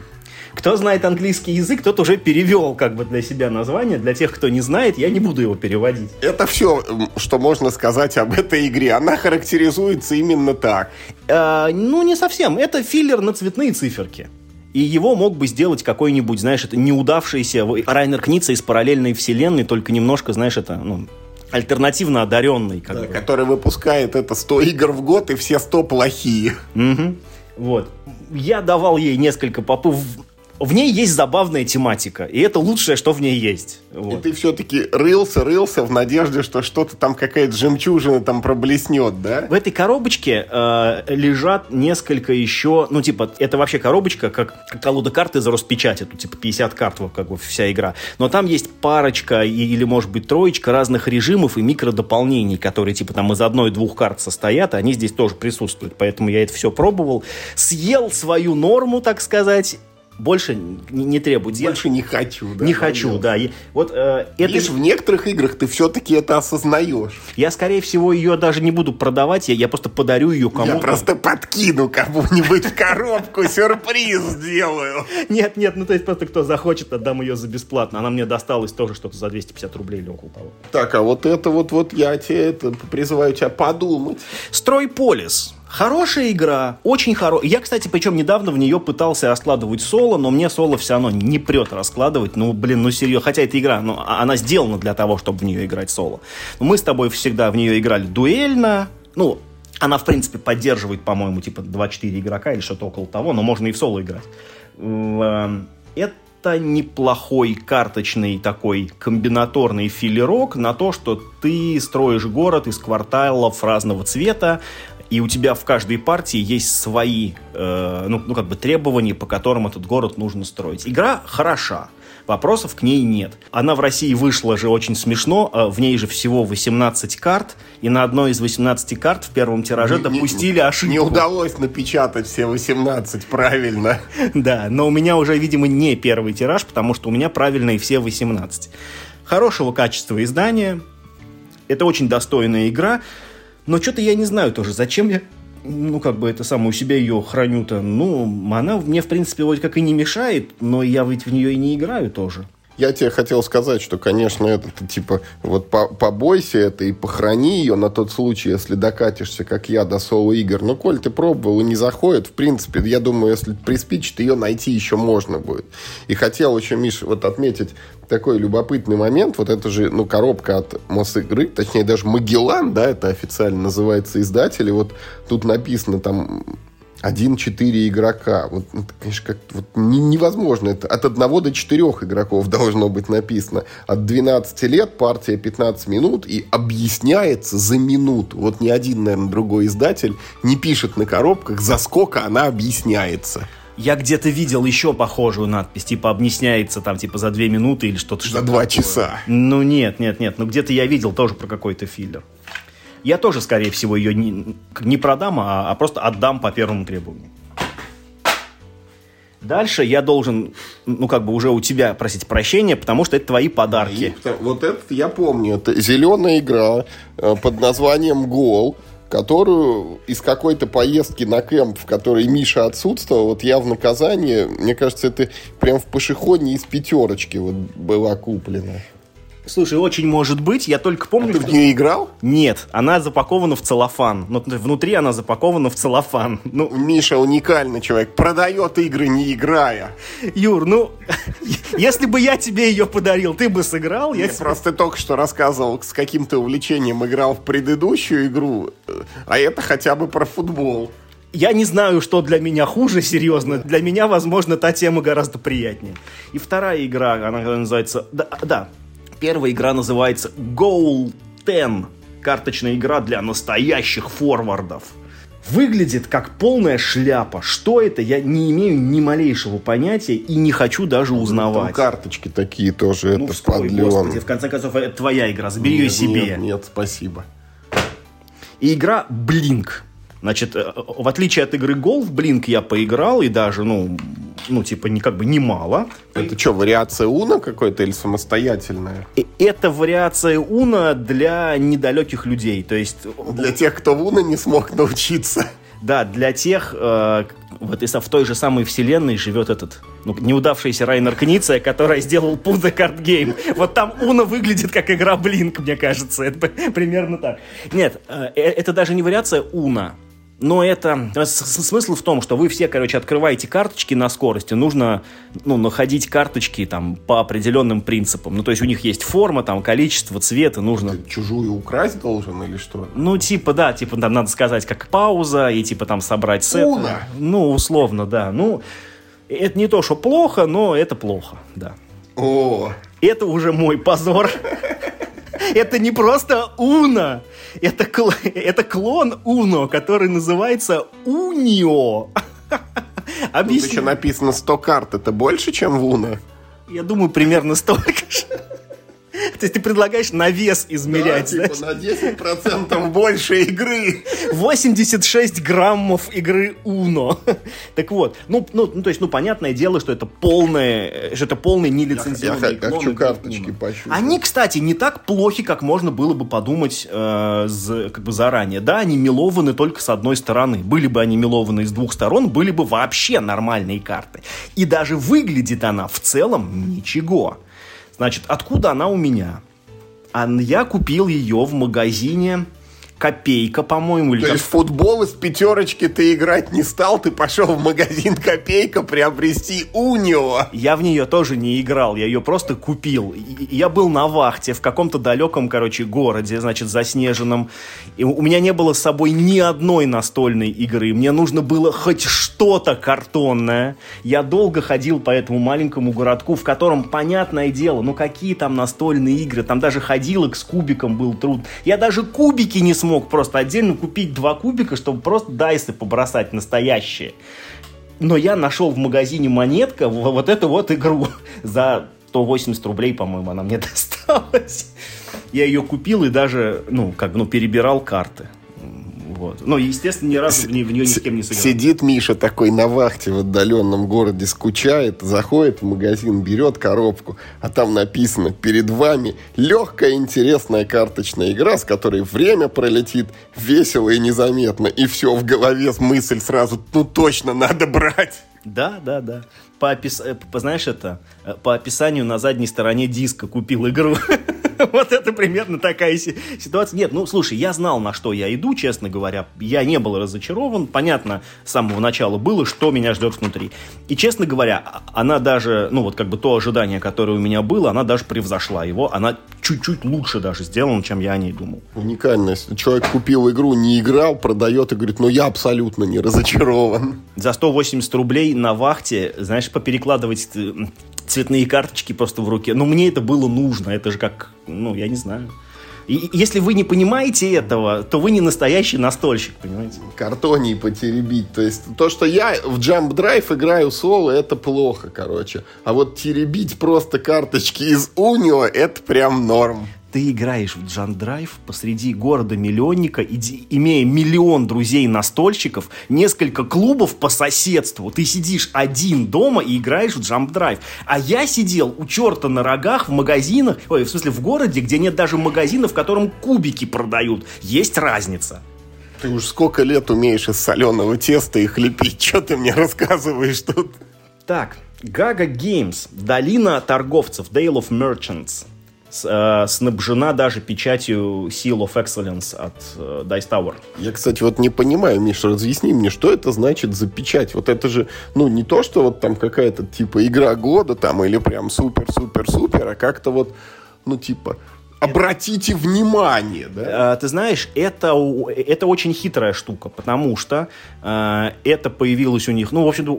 Кто знает английский язык, тот уже перевел как бы для себя название. Для тех, кто не знает, я не буду его переводить. Это все, что можно сказать об этой игре. Она характеризуется именно так. Э, ну, не совсем. Это филлер на цветные циферки. И его мог бы сделать какой-нибудь, знаешь, это неудавшийся Райнер Кница из параллельной вселенной, только немножко, знаешь, это, ну, альтернативно одаренный. Как да, бы. Который выпускает это 100 игр в год, и все 100 плохие. Угу. Вот. Я давал ей несколько попов в ней есть забавная тематика, и это лучшее, что в ней есть. Вот. И ты все-таки рылся, рылся в надежде, что что-то там, какая-то жемчужина там проблеснет, да? В этой коробочке э, лежат несколько еще, ну, типа, это вообще коробочка, как колода карты за Роспечать, это, типа, 50 карт, вот, как бы, вся игра. Но там есть парочка или, может быть, троечка разных режимов и микродополнений, которые, типа, там из одной-двух карт состоят, и они здесь тоже присутствуют. Поэтому я это все пробовал, съел свою норму, так сказать, больше не, не требует. Больше не хочу, да? Не хочу, да. И, вот, э, Видишь, это... в некоторых играх ты все-таки это осознаешь. Я, скорее всего, ее даже не буду продавать, я, я просто подарю ее кому-то. Я просто подкину кому-нибудь в коробку, сюрприз сделаю. Нет, нет, ну то есть просто кто захочет, отдам ее за бесплатно. Она мне досталась тоже что-то за 250 рублей или около того. Так, а вот это вот, вот я тебе это призываю тебя подумать. Стройполис. Хорошая игра, очень хорошая. Я, кстати, причем недавно в нее пытался раскладывать соло, но мне соло все равно не прет раскладывать. Ну, блин, ну серьезно. Хотя эта игра, ну, а, она сделана для того, чтобы в нее играть соло. Но мы с тобой всегда в нее играли дуэльно. Ну, она, в принципе, поддерживает, по-моему, типа 2-4 игрока или что-то около того, но можно и в соло играть. Эм, это неплохой карточный такой комбинаторный филерок на то, что ты строишь город из кварталов разного цвета, и у тебя в каждой партии есть свои, э, ну, ну, как бы требования, по которым этот город нужно строить. Игра хороша, вопросов к ней нет. Она в России вышла же очень смешно, э, в ней же всего 18 карт, и на одной из 18 карт в первом тираже не, допустили не, ошибку. Не удалось напечатать все 18 правильно. <laughs> Да, но у меня уже, видимо, не первый тираж, потому что у меня правильные все 18. Хорошего качества издания, это очень достойная игра, но что-то я не знаю тоже, зачем я ну, как бы это самое, у себя ее храню-то. Ну, она мне, в принципе, вроде как и не мешает, но я ведь в нее и не играю тоже. Я тебе хотел сказать, что, конечно, это типа вот по побойся это и похорони ее на тот случай, если докатишься, как я, до соло-игр. Но, коль ты пробовал и не заходит, в принципе, я думаю, если приспичит, ее найти еще можно будет. И хотел еще, Миша, вот отметить такой любопытный момент. Вот это же, ну, коробка от Мосигры, точнее, даже Магеллан, да, это официально называется издатель. И вот тут написано там 1-4 игрока. Вот, ну, конечно, как вот невозможно. Это от 1 до 4 игроков <laughs> должно быть написано. От 12 лет партия 15 минут и объясняется за минуту. Вот ни один, наверное, другой издатель не пишет на коробках, за сколько она объясняется. Я где-то видел еще похожую надпись, типа объясняется там типа за две минуты или что-то. За два часа. Ну нет, нет, нет. Ну где-то я видел тоже про какой-то филлер. Я тоже, скорее всего, ее не, не продам, а, а просто отдам по первому требованию. Дальше я должен, ну, как бы уже у тебя просить прощения, потому что это твои подарки. И, вот этот я помню. Это зеленая игра э, под названием «Гол», которую из какой-то поездки на кемп, в которой Миша отсутствовал, вот я в наказание, мне кажется, это прям в пошеходне из пятерочки вот была куплена. Слушай, очень может быть. Я только помню... А ты в нее играл? Нет, она запакована в целлофан. Но внутри она запакована в целлофан. <laughs> Ну, Миша уникальный человек. Продает игры, не играя. Юр, ну, <laughs> если бы я тебе ее подарил, ты бы сыграл? Я, просто только что рассказывал, с каким-то увлечением играл в предыдущую игру, а это хотя бы про футбол. Я не знаю, что для меня хуже, серьезно. Для меня, возможно, та тема гораздо приятнее. И вторая игра, она называется... Да, да Первая игра называется Goal 10. Карточная игра для настоящих форвардов. Выглядит как полная шляпа. Что это, я не имею ни малейшего понятия и не хочу даже узнавать. Там карточки такие тоже, ну, это стой, подлен. Господи, в конце концов, это твоя игра, забери нет, ее себе. Нет, нет, спасибо. И игра Blink. Значит, э, в отличие от игры Golf, Blink я поиграл и даже, ну, ну, типа, не, как бы немало. Это что, вариация Уна какой-то или самостоятельная? И это вариация Уна для недалеких людей, то есть... Для тех, кто в Уна не смог научиться. Да, для тех, э, вот в той же самой вселенной живет этот ну, неудавшийся Райнер Книция, который сделал Put Card Game. Вот там Уна выглядит как игра Блинк, мне кажется. Это примерно так. Нет, э, э, это даже не вариация Уна. Но это смысл в том, что вы все, короче, открываете карточки на скорости. Нужно ну, находить карточки там по определенным принципам. Ну, то есть у них есть форма, там, количество, цвета. Нужно... Ты чужую украсть должен или что? Ну, типа, да, типа, там надо сказать, как пауза, и типа там собрать сет. Уна! Ну, условно, да. Ну, это не то, что плохо, но это плохо, да. О! Это уже мой позор. Это не просто Уна. Это, кл... это клон Уно, который называется Унио. <laughs> Объясни. Тут еще написано 100 карт. Это больше, чем в Уно? Я думаю, примерно столько же. <laughs> есть ты предлагаешь на вес измерять, да? Типа на 10% <laughs> больше игры. 86 граммов игры Uno. <laughs> Так вот, ну, ну, ну, то есть, ну, понятное дело, что это полное, что это полный нелицензионный Я, я хочу карточки пощупать. Они, кстати, не так плохи, как можно было бы подумать э, з, как бы заранее. Да, они мелованы только с одной стороны. Были бы они мелованы с двух сторон, были бы вообще нормальные карты. И даже выглядит она в целом ничего. Значит, откуда она у меня? А я купил ее в магазине Копейка, по-моему. Или То есть футбол из пятерочки ты играть не стал, ты пошел в магазин Копейка приобрести Унио. Я в нее тоже не играл, я ее просто купил. Я был на вахте в каком-то далеком, короче, городе, значит, заснеженном. И у меня не было с собой ни одной настольной игры. Мне нужно было хоть что-то картонное. Я долго ходил по этому маленькому городку, в котором, понятное дело, ну какие там настольные игры, там даже ходилок с кубиком был труд. Я даже кубики не смог мог просто отдельно купить два кубика, чтобы просто дайсы побросать настоящие. Но я нашел в магазине монетка вот эту вот игру <laughs> за 180 рублей, по-моему, она мне <laughs> досталась. Я ее купил и даже, ну, как, ну, перебирал карты. Вот. Но, естественно, ни разу в, нее, в нее ни с кем не сыграл. Сидит Миша такой на вахте в отдаленном городе, скучает, заходит в магазин, берет коробку, а там написано «Перед вами легкая интересная карточная игра, с которой время пролетит весело и незаметно». И все, в голове мысль сразу «Ну точно, надо брать». Да, да, да. По, опис... Э, знаешь это, э, по описанию на задней стороне диска купил игру. <laughs> <laughs> Вот это примерно такая ситуация. Нет, ну, слушай, я знал, на что я иду, честно говоря. Я не был разочарован. Понятно, с самого начала было, что меня ждет внутри. И, честно говоря, а, она даже, ну, вот как бы то ожидание, которое у меня было, она даже превзошла его. Она чуть-чуть лучше даже сделана, чем я о ней думал. Уникальность. Человек купил игру, не играл, продает и говорит, ну, я абсолютно не разочарован. За 180 рублей на вахте, знаешь, поперекладывать э, цветные карточки просто в руке. Но мне это было нужно. Это же как, ну, я не знаю. И если вы не понимаете этого, то вы не настоящий настольщик, понимаете? Картоний потеребить. То есть то, что я в Jump Drive играю соло, это плохо, короче. А вот теребить просто карточки из Унио, это прям норм ты играешь в Джан Драйв посреди города-миллионника, имея миллион друзей-настольщиков, несколько клубов по соседству. Ты сидишь один дома и играешь в Drive. А я сидел у черта на рогах в магазинах, ой, в смысле в городе, где нет даже магазина, в котором кубики продают. Есть разница. Ты уж сколько лет умеешь из соленого теста их лепить? Что ты мне рассказываешь тут? Так, Gaga Games, Долина торговцев, Dale of Merchants – снабжена даже печатью Seal of Excellence от э, Dice Tower. Я, кстати, вот не понимаю, Миша, разъясни мне, что это значит за печать? Вот это же, ну, не то, что вот там какая-то, типа, игра года там, или прям супер-супер-супер, а как-то вот, ну, типа, обратите внимание, да? А, ты знаешь, это, это очень хитрая штука, потому что э, это появилось у них, ну, в общем-то,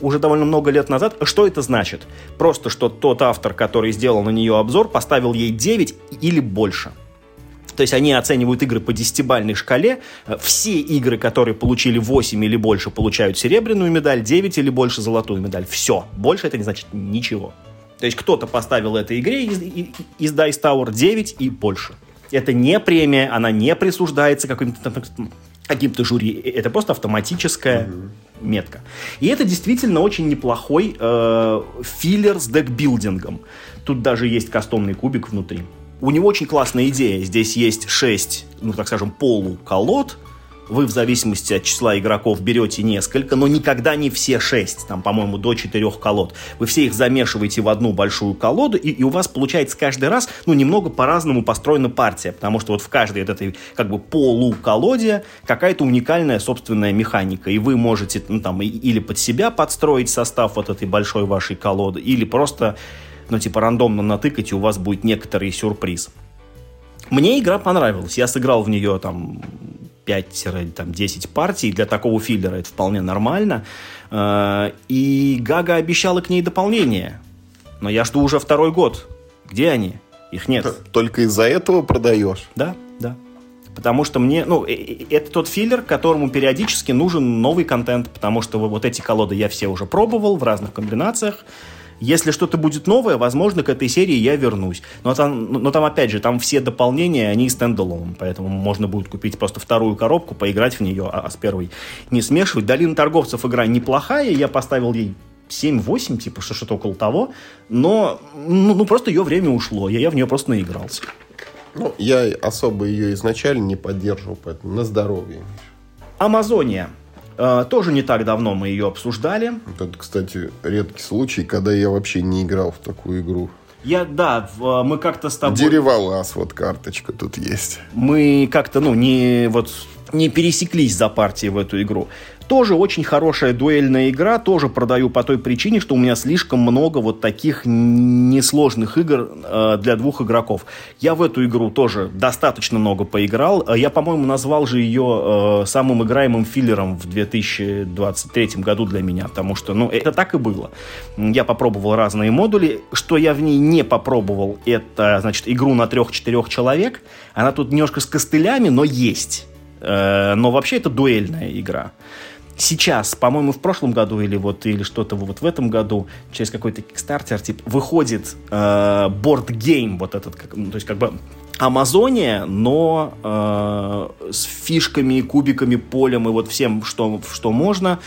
уже довольно много лет назад. Что это значит? Просто, что тот автор, который сделал на нее обзор, поставил ей 9 или больше. То есть они оценивают игры по десятибальной шкале. Все игры, которые получили 8 или больше, получают серебряную медаль, 9 или больше золотую медаль. Все. Больше это не значит ничего. То есть кто-то поставил этой игре из, из Dice Tower 9 и больше. Это не премия, она не присуждается каким-то каким-то жюри. Это просто автоматическая mm-hmm. метка. И это действительно очень неплохой э, филлер с декбилдингом. Тут даже есть кастомный кубик внутри. У него очень классная идея. Здесь есть 6, ну так скажем, полуколод, вы в зависимости от числа игроков берете несколько, но никогда не все шесть, там, по-моему, до четырех колод. Вы все их замешиваете в одну большую колоду, и, и у вас получается каждый раз, ну, немного по-разному построена партия, потому что вот в каждой вот этой, как бы, полуколоде какая-то уникальная собственная механика, и вы можете, ну, там, или под себя подстроить состав вот этой большой вашей колоды, или просто, ну, типа, рандомно натыкать, и у вас будет некоторый сюрприз. Мне игра понравилась. Я сыграл в нее там 5-10 партий. Для такого филлера это вполне нормально. Э, и Гага обещала к ней дополнение. Но я жду уже второй год. Где они? Их нет. Только из-за этого продаешь? Да, да. Потому что мне, ну, э, э, это тот филлер, которому периодически нужен новый контент, потому что вот эти колоды я все уже пробовал в разных комбинациях. Если что-то будет новое, возможно, к этой серии я вернусь. Но там, но там опять же, там все дополнения, они стендалон, поэтому можно будет купить просто вторую коробку, поиграть в нее, а, а с первой не смешивать. Долина торговцев игра неплохая, я поставил ей 7-8, типа, что-то около того, но ну, ну просто ее время ушло, я, я в нее просто наигрался. Ну, я особо ее изначально не поддерживал, поэтому на здоровье. Амазония. Э, тоже не так давно мы ее обсуждали. Это, кстати, редкий случай, когда я вообще не играл в такую игру. Я, да, в, мы как-то с тобой... Дереволаз, вот карточка тут есть. Мы как-то, ну, не вот не пересеклись за партией в эту игру. Тоже очень хорошая дуэльная игра, тоже продаю по той причине, что у меня слишком много вот таких несложных игр э, для двух игроков. Я в эту игру тоже достаточно много поиграл. Э, я, по-моему, назвал же ее э, самым играемым филлером в 2023 году для меня, потому что, ну, это так и было. Я попробовал разные модули. Что я в ней не попробовал, это, значит, игру на трех-четырех человек. Она тут немножко с костылями, но есть. Э, но вообще это дуэльная игра сейчас, по-моему, в прошлом году или вот или что-то вот в этом году через какой-то Kickstarter тип выходит э, гейм вот этот, как, ну, то есть как бы Амазония, но э, с фишками, кубиками, полем и вот всем, что, что можно.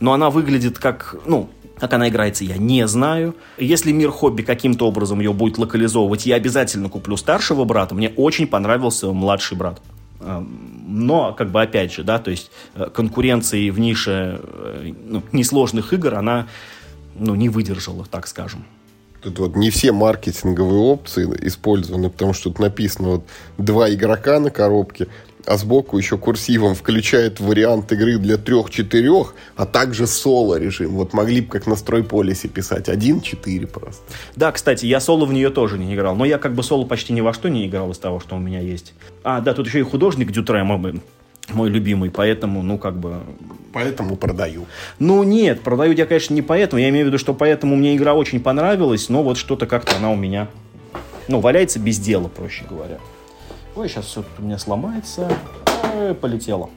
Но она выглядит как, ну, как она играется, я не знаю. Если мир хобби каким-то образом ее будет локализовывать, я обязательно куплю старшего брата. Мне очень понравился младший брат. Эм, но, как бы, опять же, да, то есть э, конкуренции в нише э, ну, несложных игр она ну, не выдержала, так скажем. Тут вот не все маркетинговые опции использованы, потому что тут написано вот два игрока на коробке, а сбоку еще курсивом включает вариант игры для трех-четырех, а также соло режим. Вот могли бы как на стройполисе писать один-четыре просто. Да, кстати, я соло в нее тоже не играл, но я как бы соло почти ни во что не играл из того, что у меня есть. А, да, тут еще и художник Дютре, мой, мой любимый, поэтому, ну, как бы... Поэтому продаю. Ну, нет, продаю я, конечно, не поэтому. Я имею в виду, что поэтому мне игра очень понравилась, но вот что-то как-то она у меня, ну, валяется без дела, проще говоря. Ой, сейчас все у меня сломается. Ой, полетело.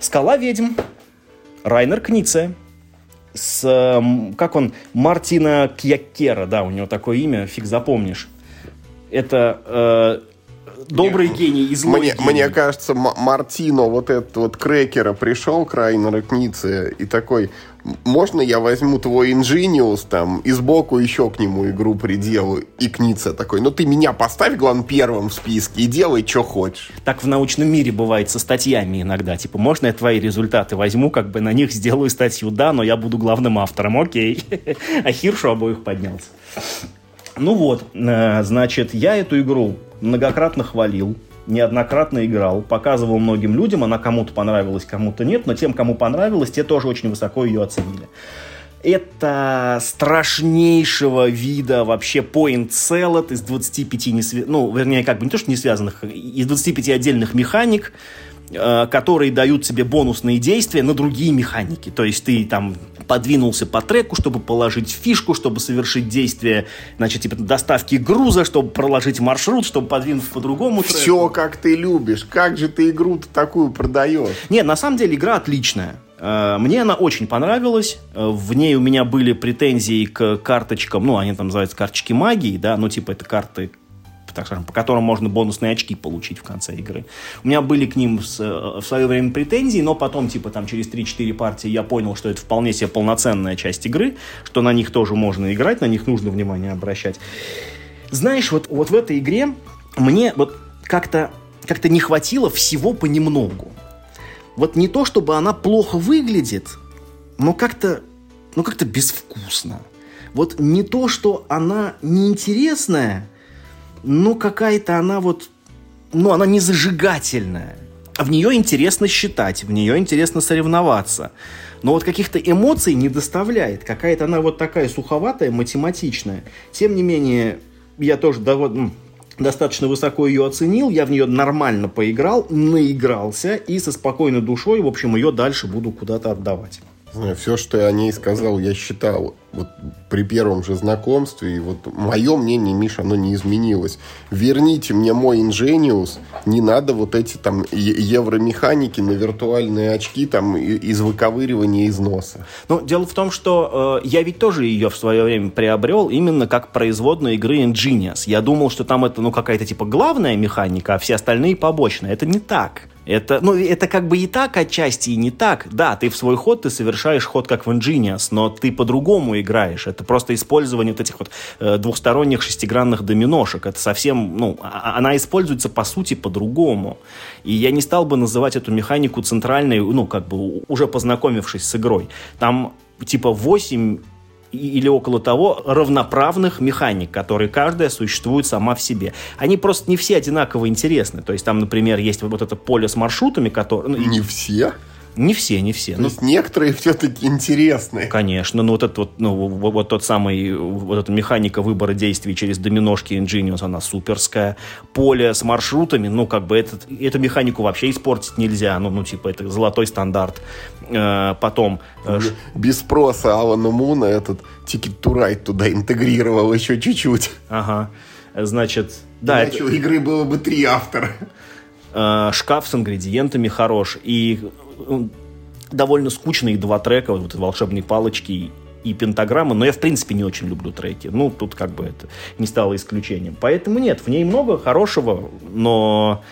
Скала ведьм. Райнер Книце. С, как он, Мартина Кьякера, да, у него такое имя, фиг запомнишь. Это э, добрый гений и злой мне, гений. Мне кажется, Мартино, вот этот вот крекера, пришел к Райнеру Книце и такой, можно я возьму твой Ingenius там и сбоку еще к нему игру приделаю? И Кница такой, ну ты меня поставь, главное, первым в списке и делай, что хочешь. Так в научном мире бывает со статьями иногда. Типа, можно я твои результаты возьму, как бы на них сделаю статью, да, но я буду главным автором, окей. <laughs> А Хиршу обоих поднялся. Ну вот, э, значит, я эту игру многократно хвалил, неоднократно играл, показывал многим людям, она кому-то понравилась, кому-то нет, но тем, кому понравилось, те тоже очень высоко ее оценили. Это страшнейшего вида вообще point salad из 25 не свя... ну, вернее, как бы не то, что не связанных, из 25 отдельных механик, Э, которые дают тебе бонусные действия на другие механики. То есть ты там подвинулся по треку, чтобы положить фишку, чтобы совершить действие, значит, типа доставки груза, чтобы проложить маршрут, чтобы подвинуться по другому треку. Все, как ты любишь. Как же ты игру-то такую продаешь? Нет, на самом деле игра отличная. Э, мне она очень понравилась. Э, в ней у меня были претензии к карточкам, ну, они там называются карточки магии, да, ну, типа это карты так скажем, по которым можно бонусные очки получить в конце игры. У меня были к ним с, э, в свое время претензии, но потом, типа, там, через 3-4 партии я понял, что это вполне себе полноценная часть игры, что на них тоже можно играть, на них нужно внимание обращать. Знаешь, вот, вот в этой игре мне вот как-то как не хватило всего понемногу. Вот не то, чтобы она плохо выглядит, но как-то ну как-то безвкусно. Вот не то, что она неинтересная, ну, какая-то она вот, ну, она не зажигательная. В нее интересно считать, в нее интересно соревноваться. Но вот каких-то эмоций не доставляет. Какая-то она вот такая суховатая, математичная. Тем не менее, я тоже довольно, достаточно высоко ее оценил, я в нее нормально поиграл, наигрался и со спокойной душой, в общем, ее дальше буду куда-то отдавать. Все, что я о ней сказал, я считал вот при первом же знакомстве. И вот мое мнение, Миша, оно не изменилось. Верните мне мой Ingenius. Не надо вот эти там евромеханики на виртуальные очки там из выковыривания из носа. Ну, дело в том, что э, я ведь тоже ее в свое время приобрел именно как производную игры Ingenious. Я думал, что там это ну какая-то типа главная механика, а все остальные побочные. Это не так. Это, ну, это как бы и так отчасти, и не так. Да, ты в свой ход, ты совершаешь ход как в Ingenious, но ты по-другому играешь. Это просто использование вот этих вот э, двухсторонних шестигранных доминошек. Это совсем, ну, а, а, она используется по сути по-другому. И я не стал бы называть эту механику центральной, ну, как бы уже познакомившись с игрой. Там типа 8 или около того равноправных механик, которые каждая существует сама в себе. Они просто не все одинаково интересны. То есть там, например, есть вот это поле с маршрутами, которые... Ну, не все? Не все, не все. То ну, есть некоторые все-таки интересные. Конечно, ну вот этот вот, ну, вот, тот самый, вот эта механика выбора действий через доминошки Ingenious, она суперская. Поле с маршрутами, ну как бы этот, эту механику вообще испортить нельзя, ну, ну типа это золотой стандарт. Э, потом... Э, Без спроса Алана Муна этот Ticket to Ride туда интегрировал еще чуть-чуть. Ага. Значит, да. Иначе это... у игры было бы три автора. Э, шкаф с ингредиентами хорош. И довольно скучные два трека, вот волшебные палочки и пентаграммы, но я, в принципе, не очень люблю треки. Ну, тут как бы это не стало исключением. Поэтому нет, в ней много хорошего, но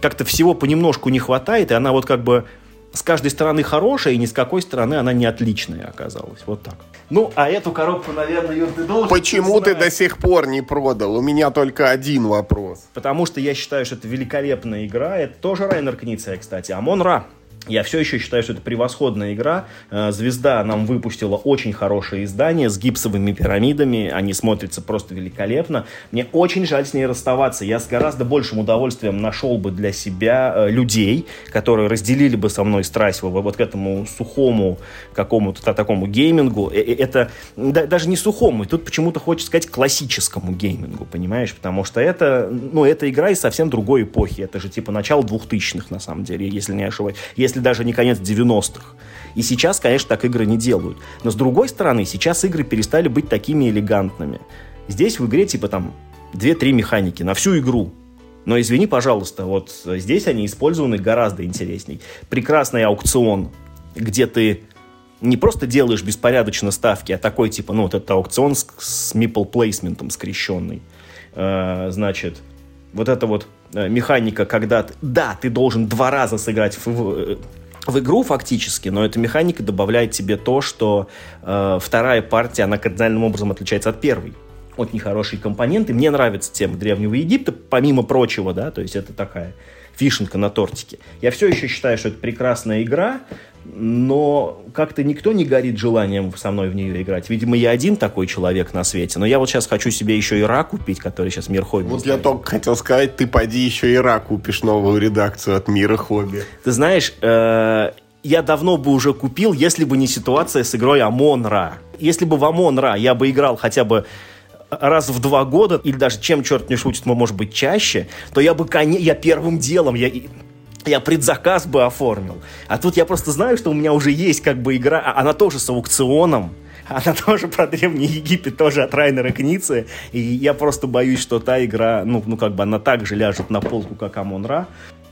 как-то всего понемножку не хватает, и она вот как бы с каждой стороны хорошая, и ни с какой стороны она не отличная оказалась. Вот так. Ну, а эту коробку, наверное, Юр, ты должен Почему ты до сих пор не продал? У меня только один вопрос. Потому что я считаю, что это великолепная игра. Это тоже Райнер Книция, кстати. Амон Ра. Я все еще считаю, что это превосходная игра. Э, Звезда нам выпустила очень хорошее издание с гипсовыми пирамидами. Они смотрятся просто великолепно. Мне очень жаль с ней расставаться. Я с гораздо большим удовольствием нашел бы для себя э, людей, которые разделили бы со мной страсть вот к этому сухому какому-то такому геймингу. Э, это даже не сухому. Тут почему-то хочется сказать классическому геймингу, понимаешь? Потому что это, ну, это игра из совсем другой эпохи. Это же типа начало двухтысячных, на самом деле, если не ошибаюсь. Если если даже не конец 90-х. И сейчас, конечно, так игры не делают. Но с другой стороны, сейчас игры перестали быть такими элегантными. Здесь в игре типа там 2-3 механики на всю игру. Но извини, пожалуйста, вот здесь они использованы гораздо интересней. Прекрасный аукцион, где ты не просто делаешь беспорядочно ставки, а такой типа, ну вот это аукцион с, с мипл плейсментом скрещенный. Э, значит, вот это вот механика, когда да, ты должен два раза сыграть в, в, в игру фактически, но эта механика добавляет тебе то, что э, вторая партия, она кардинальным образом отличается от первой. От нехорошие компоненты. Мне нравится тема Древнего Египта, помимо прочего, да, то есть это такая фишенка на тортике. Я все еще считаю, что это прекрасная игра, но как-то никто не горит желанием со мной в нее играть. Видимо, я один такой человек на свете. Но я вот сейчас хочу себе еще Ира купить, который сейчас Мир Хобби. Вот я только хотел сказать, ты поди еще Ира купишь новую редакцию от Мира Хобби. Ты знаешь, э, я давно бы уже купил, если бы не ситуация с игрой Амон Ра. Если бы в Амон Ра я бы играл хотя бы раз в два года, или даже чем черт не шутит, может быть, чаще, то я бы, я первым делом, я, я предзаказ бы оформил. А тут я просто знаю, что у меня уже есть как бы игра, а она тоже с аукционом, она <laughs> тоже про Древний Египет, тоже от Райнера Кницы. И я просто боюсь, что та игра, ну, ну как бы она так же ляжет на полку, как Амон Ра.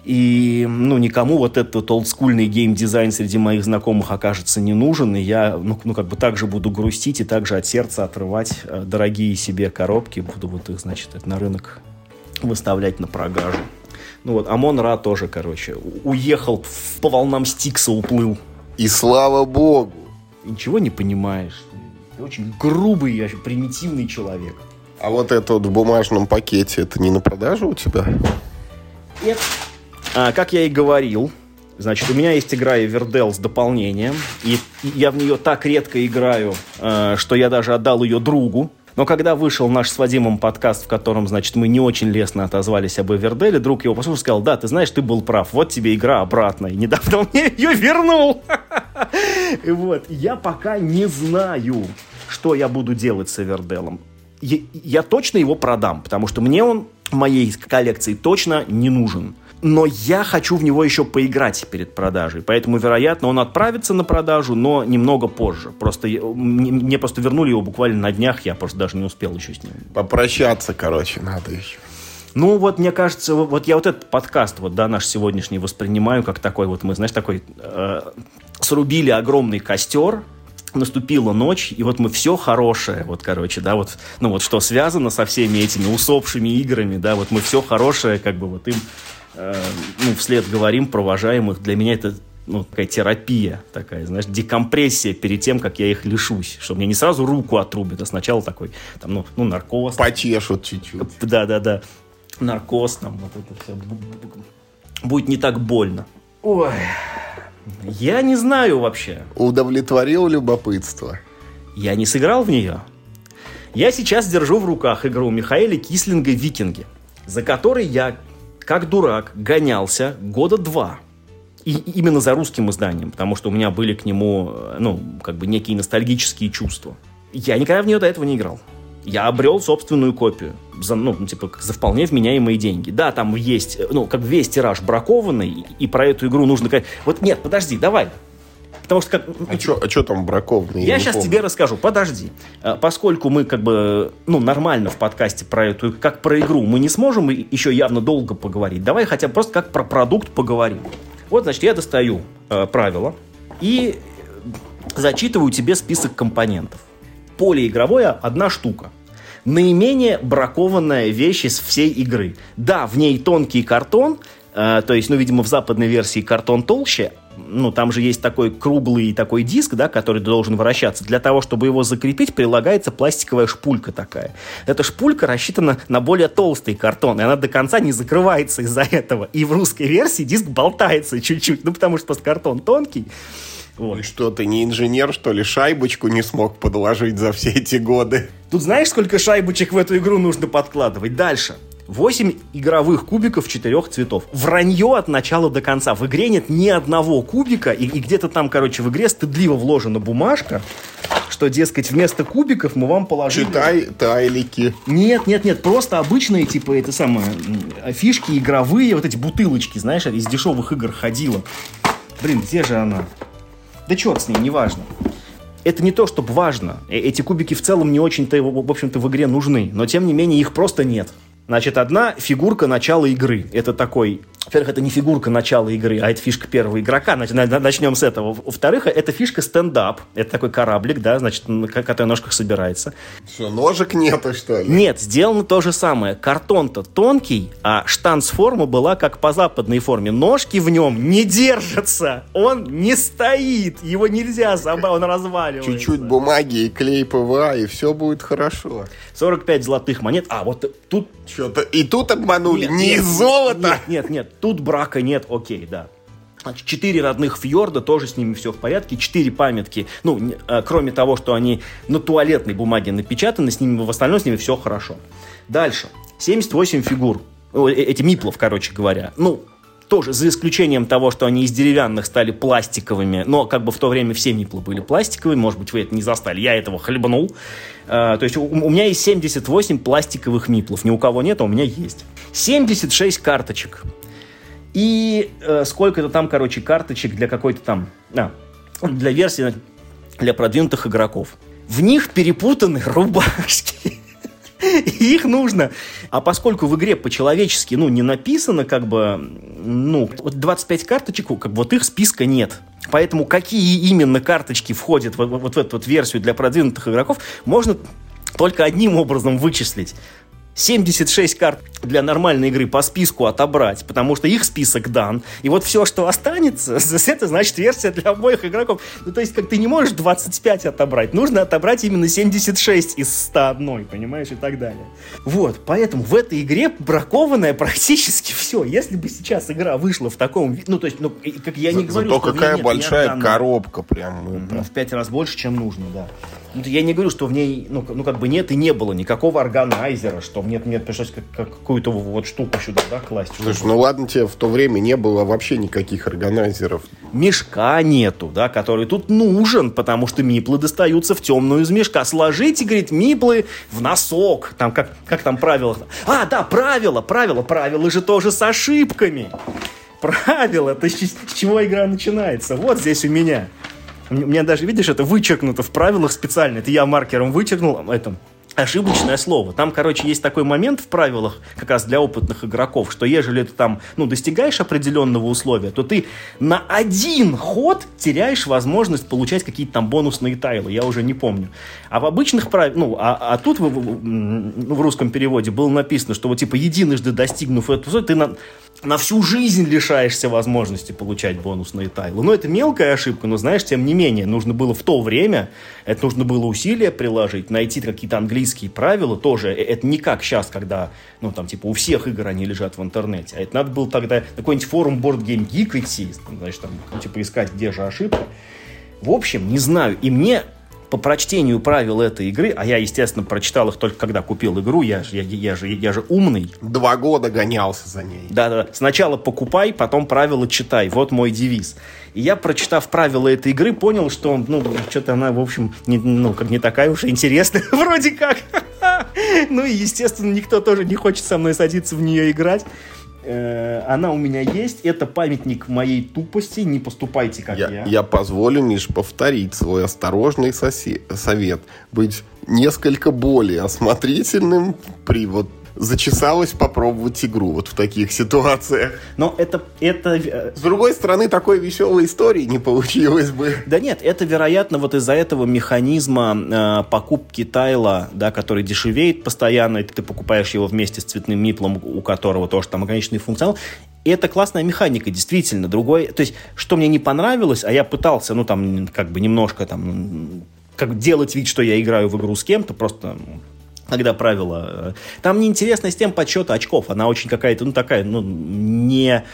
И, ну, никому вот этот олдскульный геймдизайн среди моих знакомых окажется не нужен, и я, ну, ну, как бы так же буду грустить и также от сердца отрывать э, дорогие себе коробки, буду вот их, значит, на рынок выставлять на продажу. Ну вот, Амон Ра тоже, короче, уехал, по волнам Стикса уплыл. И слава богу. Ничего не понимаешь. Ты очень грубый, очень примитивный человек. А вот это вот в бумажном пакете, это не на продажу у тебя? Нет. А, как я и говорил, Значит, у меня есть игра Everdell с дополнением, и я в нее так редко играю, э, что я даже отдал ее другу, но когда вышел наш с Вадимом подкаст, в котором, значит, мы не очень лестно отозвались об Эверделе, друг его послушал и сказал, да, ты знаешь, ты был прав, вот тебе игра обратная. И недавно <laughs> мне ее вернул. Вот, я пока не знаю, что я буду делать с Эверделом. Я точно его продам, потому что мне он моей коллекции точно не нужен. Но я хочу в него еще поиграть перед продажей. Поэтому, вероятно, он отправится на продажу, но немного позже. Просто мне, просто вернули его буквально на днях, я просто даже не успел еще с ним. Попрощаться, короче, надо еще. Ну, вот мне кажется, вот я вот этот подкаст, вот, да, наш сегодняшний воспринимаю как такой, вот мы, знаешь, такой, э, срубили огромный костер, наступила ночь, и вот мы все хорошее, вот, короче, да, вот, ну, вот что связано со всеми этими усопшими играми, да, вот мы все хорошее, как бы, вот им, ну, вслед говорим, провожаем их. Для меня это ну, такая терапия такая, знаешь, декомпрессия перед тем, как я их лишусь. Что мне не сразу руку отрубят, а сначала такой, там, ну, ну наркоз. Потешут чуть-чуть. Да-да-да наркоз, там вот это все будет не так больно. Ой, я не знаю вообще. Удовлетворил любопытство. Я не сыграл в нее. Я сейчас держу в руках игру Михаила Кислинга «Викинги», за которой я, как дурак, гонялся года два. И именно за русским изданием, потому что у меня были к нему, ну, как бы некие ностальгические чувства. Я никогда в нее до этого не играл я обрел собственную копию за, ну, типа, за вполне вменяемые деньги. Да, там есть, ну, как весь тираж бракованный, и про эту игру нужно вот нет, подожди, давай, Потому что как... А что а там бракованный? Я, я сейчас помню. тебе расскажу. Подожди. А, поскольку мы как бы, ну, нормально в подкасте про эту, как про игру, мы не сможем еще явно долго поговорить. Давай хотя бы просто как про продукт поговорим. Вот, значит, я достаю э, правила и зачитываю тебе список компонентов. Поле игровое – одна штука наименее бракованная вещь из всей игры. Да, в ней тонкий картон, э, то есть, ну, видимо, в западной версии картон толще, ну, там же есть такой круглый такой диск, да, который должен вращаться. Для того, чтобы его закрепить, прилагается пластиковая шпулька такая. Эта шпулька рассчитана на более толстый картон, и она до конца не закрывается из-за этого. И в русской версии диск болтается чуть-чуть, ну, потому что просто картон тонкий. Вот. И что, ты не инженер, что ли, шайбочку не смог подложить за все эти годы? Тут знаешь, сколько шайбочек в эту игру нужно подкладывать? Дальше. 8 игровых кубиков четырех цветов. Вранье от начала до конца. В игре нет ни одного кубика, и, и где-то там, короче, в игре стыдливо вложена бумажка, что, дескать, вместо кубиков мы вам положили... Читай тайлики. Нет, нет, нет, просто обычные, типа, это самое, фишки игровые, вот эти бутылочки, знаешь, из дешевых игр ходила. Блин, где же она? Да черт с ним, неважно. Это не то, чтобы важно. Э, эти кубики в целом не очень-то, в общем-то, в игре нужны. Но, тем не менее, их просто нет. Значит, одна фигурка начала игры. Это такой во-первых, это не фигурка начала игры, а это фишка первого игрока. Начнем с этого. Во-вторых, это фишка стендап. Это такой кораблик, да, значит, который на ножках собирается. Что, ножек нету, что ли? Нет, сделано то же самое. Картон-то тонкий, а штанцформа была как по западной форме. Ножки в нем не держатся. Он не стоит. Его нельзя забрать, он разваливается. Чуть-чуть бумаги и клей ПВА, и все будет хорошо. 45 золотых монет. А, вот тут... Что-то... И тут обманули. Нет, не нет, из золота. Нет, нет, нет. Тут брака нет, окей, да. Четыре родных фьорда, тоже с ними все в порядке. Четыре памятки, ну, э, кроме того, что они на туалетной бумаге напечатаны, с ними в остальном с ними все хорошо. Дальше. 78 фигур. Э, эти миплов, короче говоря. Ну, тоже за исключением того, что они из деревянных стали пластиковыми, но как бы в то время все миплы были пластиковые, может быть, вы это не застали, я этого хлебнул. А, то есть у, у меня есть 78 пластиковых миплов, ни у кого нет, а у меня есть. 76 карточек. И э, сколько-то там, короче, карточек для какой-то там... А, для версии, для продвинутых игроков. В них перепутаны <laughs> рубашки. <laughs> их нужно. А поскольку в игре по-человечески, ну, не написано, как бы, ну, 25 карточек, как бы вот их списка нет. Поэтому какие именно карточки входят в, вот в эту вот версию для продвинутых игроков, можно только одним образом вычислить. 76 карт для нормальной игры по списку отобрать, потому что их список дан. И вот все, что останется, <laughs> это значит версия для обоих игроков. Ну, то есть, как ты не можешь 25 отобрать, нужно отобрать именно 76 из 101, понимаешь, и так далее. Вот, поэтому в этой игре бракованное практически <laughs> все. Если бы сейчас игра вышла в таком виде, ну, то есть, ну, как я не говорю, Зато какая большая коробка прям. В 5 раз больше, чем нужно, да. Ну, я не говорю, что в ней, ну, ну, как бы нет и не было никакого органайзера, что мне, мне пришлось как, как, какую-то вот штуку сюда, да, класть. Слушай, ну ладно, тебе в то время не было вообще никаких органайзеров. Мешка нету, да, который тут нужен, потому что миплы достаются в темную из мешка. Сложите, говорит, миплы в носок. Там, как, как там правило? А, да, правила, правила, правила же тоже с ошибками. Правила, это с, с чего игра начинается. Вот здесь у меня. У меня даже, видишь, это вычеркнуто в правилах специально. Это я маркером вычеркнул. Это ошибочное слово. Там, короче, есть такой момент в правилах, как раз для опытных игроков, что ежели ты там, ну, достигаешь определенного условия, то ты на один ход теряешь возможность получать какие-то там бонусные тайлы, я уже не помню. А в обычных правилах, ну, а, а тут в, в, в русском переводе было написано, что вот, типа, единожды достигнув эту ты на, на всю жизнь лишаешься возможности получать бонусные тайлы. Ну, это мелкая ошибка, но, знаешь, тем не менее, нужно было в то время, это нужно было усилия приложить, найти какие-то английские английские правила тоже, э, это не как сейчас, когда, ну, там, типа, у всех игр они лежат в интернете, а это надо было тогда на какой-нибудь форум Board Game Geek идти, значит, там, типа, искать, где же ошибка. В общем, не знаю, и мне по прочтению правил этой игры, а я, естественно, прочитал их только когда купил игру, я, я, я, же, я же умный. Два года гонялся за ней. Да-да, сначала покупай, потом правила читай, вот мой девиз. И я, прочитав правила этой игры, понял, что, ну, что-то она, в общем, не, ну, как не такая уж и интересная, <laughs> вроде как. <laughs> Ну и, естественно, никто тоже не хочет со мной садиться в нее играть. Э, она у меня есть. Это памятник моей тупости. Не поступайте, как я. Я, я позволю лишь повторить свой осторожный сосе- совет. Быть несколько более осмотрительным при вот зачесалось попробовать игру вот в таких ситуациях. Но это... это... Э, С другой стороны, такой веселой истории не получилось бы. Да нет, это, вероятно, вот из-за этого механизма э, покупки тайла, да, который дешевеет постоянно, и ты покупаешь его вместе с цветным миплом, у которого тоже там ограниченный функционал, и это классная механика, действительно. Другой, то есть, что мне не понравилось, а я пытался, ну, там, как бы немножко там, как делать вид, что я играю в игру с кем-то, просто когда правила... Э, там неинтересная система подсчета очков. Она очень какая-то, ну, такая, ну, не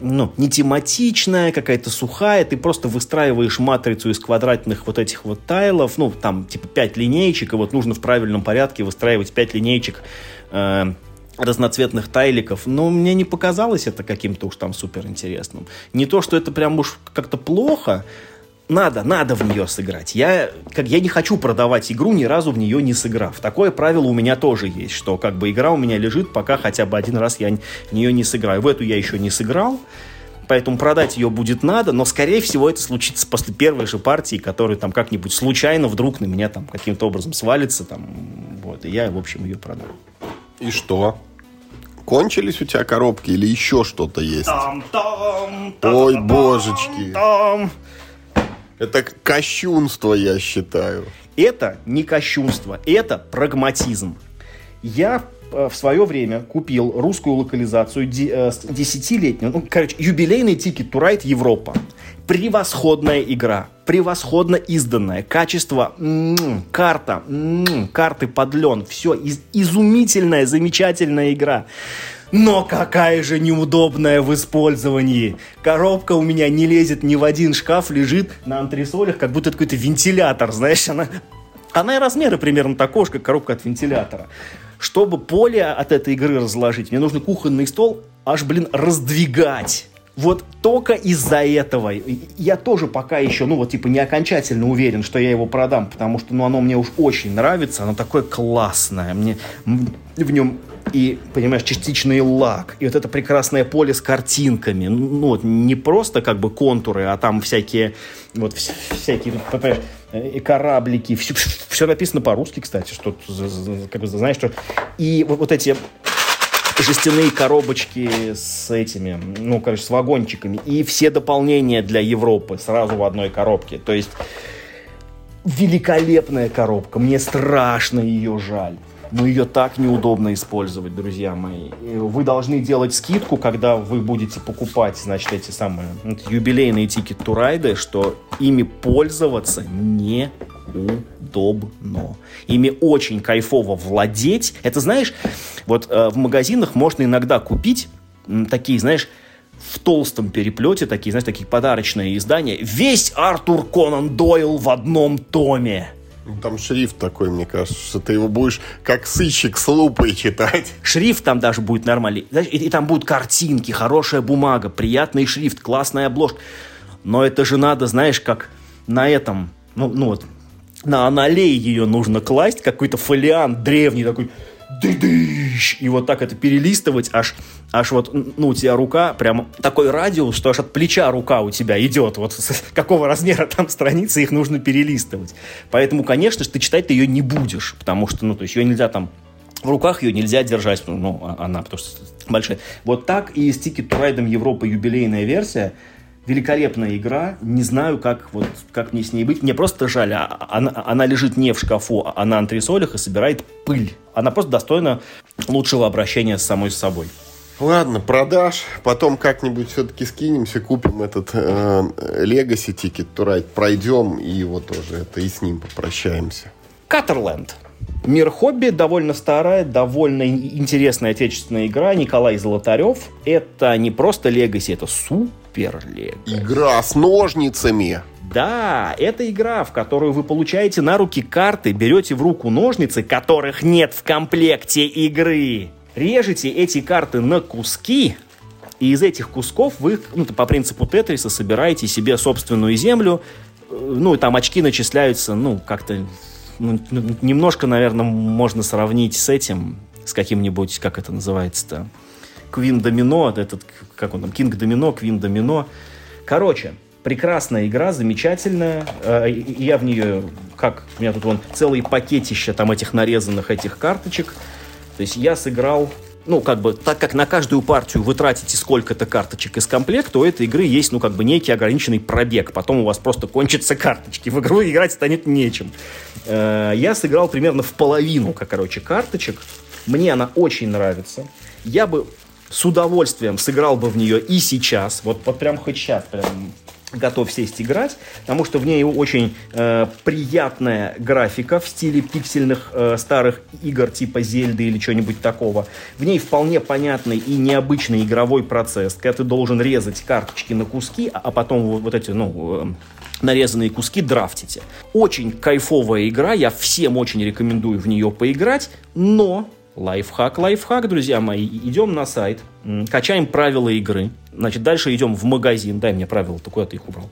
ну, не тематичная, какая-то сухая, ты просто выстраиваешь матрицу из квадратных вот этих вот тайлов, ну, там, типа, 5 линеечек, и вот нужно в правильном порядке выстраивать 5 линеечек э, разноцветных тайликов, но мне не показалось это каким-то уж там супер интересным. Не то, что это прям уж как-то плохо, надо, надо в нее сыграть. Я, как, я не хочу продавать игру, ни разу в нее не сыграв. Такое правило у меня тоже есть, что как бы игра у меня лежит, пока хотя бы один раз я в нее не сыграю. В эту я еще не сыграл, поэтому продать ее будет надо, но, скорее всего, это случится после первой же партии, которая там как-нибудь случайно вдруг на меня там каким-то образом свалится, там, вот, и я, в общем, ее продам. И что? Кончились у тебя коробки или еще что-то есть? Там, там, Ой, божечки. Там. Это кощунство, я считаю. Это не кощунство, это прагматизм. Я э, в свое время купил русскую локализацию э, десятилетнюю, ну, короче, юбилейный тикет Ride Европа. Превосходная игра, превосходно изданная, качество, м-м, карта, м-м, карты подлен, все, из- изумительная, замечательная игра. Но какая же неудобная в использовании. Коробка у меня не лезет ни в один шкаф, лежит на антресолях, как будто какой-то вентилятор, знаешь, она... Она и размеры примерно такого же, как коробка от вентилятора. Чтобы поле от этой игры разложить, мне нужно кухонный стол аж, блин, раздвигать. Вот только из-за этого. Я тоже пока еще, ну вот типа не окончательно уверен, что я его продам, потому что ну оно мне уж очень нравится, оно такое классное, мне в нем и, понимаешь, частичный лак, и вот это прекрасное поле с картинками, ну, вот не просто как бы контуры, а там всякие, вот всякие, понимаешь, и кораблики, все, все написано по-русски, кстати, что, как бы, знаешь, что, и вот, вот эти жестяные коробочки с этими, ну, короче, с вагончиками, и все дополнения для Европы сразу в одной коробке, то есть великолепная коробка, мне страшно ее жаль но ее так неудобно использовать, друзья мои. Вы должны делать скидку, когда вы будете покупать, значит, эти самые юбилейные тикет турайды, что ими пользоваться неудобно. Ими очень кайфово владеть. Это, знаешь, вот э, в магазинах можно иногда купить такие, знаешь, в толстом переплете, такие, знаешь, такие подарочные издания. Весь Артур Конан Дойл в одном томе. Ну, там шрифт такой, мне кажется, что ты его будешь как сыщик с лупой читать. Шрифт там даже будет нормальный. И, и там будут картинки, хорошая бумага, приятный шрифт, классная обложка. Но это же надо, знаешь, как на этом, ну, ну вот, на аналей ее нужно класть, какой-то фолиант древний такой, и вот так это перелистывать, аж, аж вот, ну, у тебя рука, прям такой радиус, что аж от плеча рука у тебя идет, вот с какого размера там страницы, их нужно перелистывать. Поэтому, конечно же, ты читать ты ее не будешь, потому что, ну, то есть ее нельзя там в руках ее нельзя держать, ну, а, она, потому что большая. Вот так и с Ticket to Ride Европа юбилейная версия – великолепная игра. Не знаю, как, вот, как мне с ней быть. Мне просто жаль. А, она, она лежит не в шкафу, а на антресолях и собирает пыль. Она просто достойна лучшего обращения с самой собой. Ладно, продашь. Потом как-нибудь все-таки скинемся, купим этот э, Legacy Ticket to Ride, пройдем и его тоже это и с ним попрощаемся. Катерленд. Мир хобби довольно старая, довольно интересная отечественная игра. Николай Золотарев. Это не просто Legacy, это супер Legacy. Игра с ножницами. Да, это игра, в которую вы получаете на руки карты, берете в руку ножницы, которых нет в комплекте игры. Режете эти карты на куски, и из этих кусков вы, ну, по принципу Тетриса, собираете себе собственную землю. Э, ну, там очки начисляются, ну, как-то ну, немножко, наверное, можно сравнить с этим, с каким-нибудь, как это называется-то, Квин Домино, этот, как он там, Кинг Домино, Квин Домино. Короче, прекрасная игра, замечательная. Э, я в нее, как, у меня тут вон целый пакетище там этих нарезанных этих карточек. То есть я сыграл ну, как бы, так как на каждую партию вы тратите сколько-то карточек из комплекта, у этой игры есть, ну, как бы, некий ограниченный пробег. Потом у вас просто кончатся карточки. В игру играть станет нечем. Э, я сыграл примерно в половину, как, короче, карточек. Мне она очень нравится. Я бы с удовольствием сыграл бы в нее и сейчас. Вот, вот прям хоть сейчас, прям готов сесть играть, потому что в ней очень э, приятная графика в стиле пиксельных э, старых игр типа Зельды или чего-нибудь такого. В ней вполне понятный и необычный игровой процесс, когда ты должен резать карточки на куски, а, а потом вот, вот эти, ну, э, нарезанные куски драфтите. Очень кайфовая игра, я всем очень рекомендую в нее поиграть, но Лайфхак, лайфхак, друзья мои. Идем на сайт, качаем правила игры. Значит, дальше идем в магазин. Дай мне правила, ты куда ты их убрал?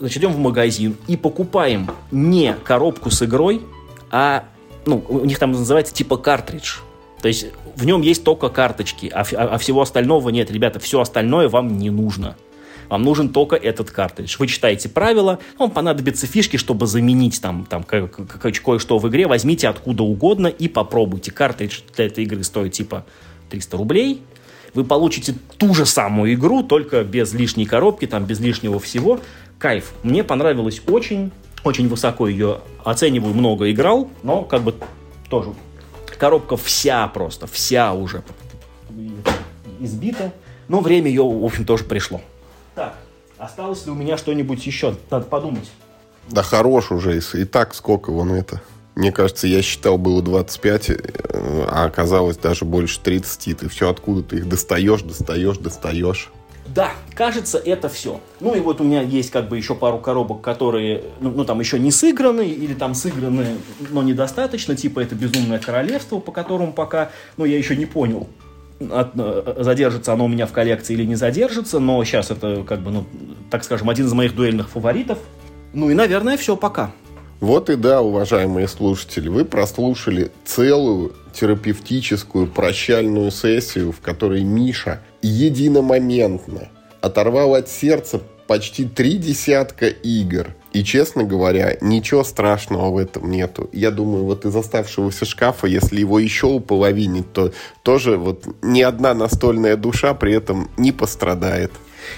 Значит, идем в магазин и покупаем не коробку с игрой, а, ну, у них там называется типа картридж. То есть в нем есть только карточки, а, а, а всего остального нет. Ребята, все остальное вам не нужно. Вам нужен только этот картридж. Вы читаете правила, вам понадобятся фишки, чтобы заменить там, там кое-что в игре. Возьмите откуда угодно и попробуйте. Картридж для этой игры стоит типа 300 рублей. Вы получите ту же самую игру, только без лишней коробки, там, без лишнего всего. Кайф. Мне понравилось очень. Очень высоко ее оцениваю, много играл, но как бы тоже коробка вся просто, вся уже избита. Но время ее, в общем, тоже пришло. Так, осталось ли у меня что-нибудь еще? Надо подумать. Да хорош уже. И так сколько вон это. Мне кажется, я считал, было 25, э, а оказалось даже больше 30. Ты все откуда ты их достаешь, достаешь, достаешь. Да, кажется, это все. Ну и вот у меня есть как бы еще пару коробок, которые, ну, ну там еще не сыграны, или там сыграны, но недостаточно, типа это «Безумное королевство», по которому пока, ну я еще не понял, от, э, задержится оно у меня в коллекции или не задержится, но сейчас это, как бы, ну, так скажем, один из моих дуэльных фаворитов. Ну и, наверное, все, пока. Вот и да, уважаемые слушатели, вы прослушали целую терапевтическую прощальную сессию, в которой Миша единомоментно оторвал от сердца почти три десятка игр. И, честно говоря, ничего страшного в этом нету. Я думаю, вот из оставшегося шкафа, если его еще уполовинить, то тоже вот ни одна настольная душа при этом не пострадает.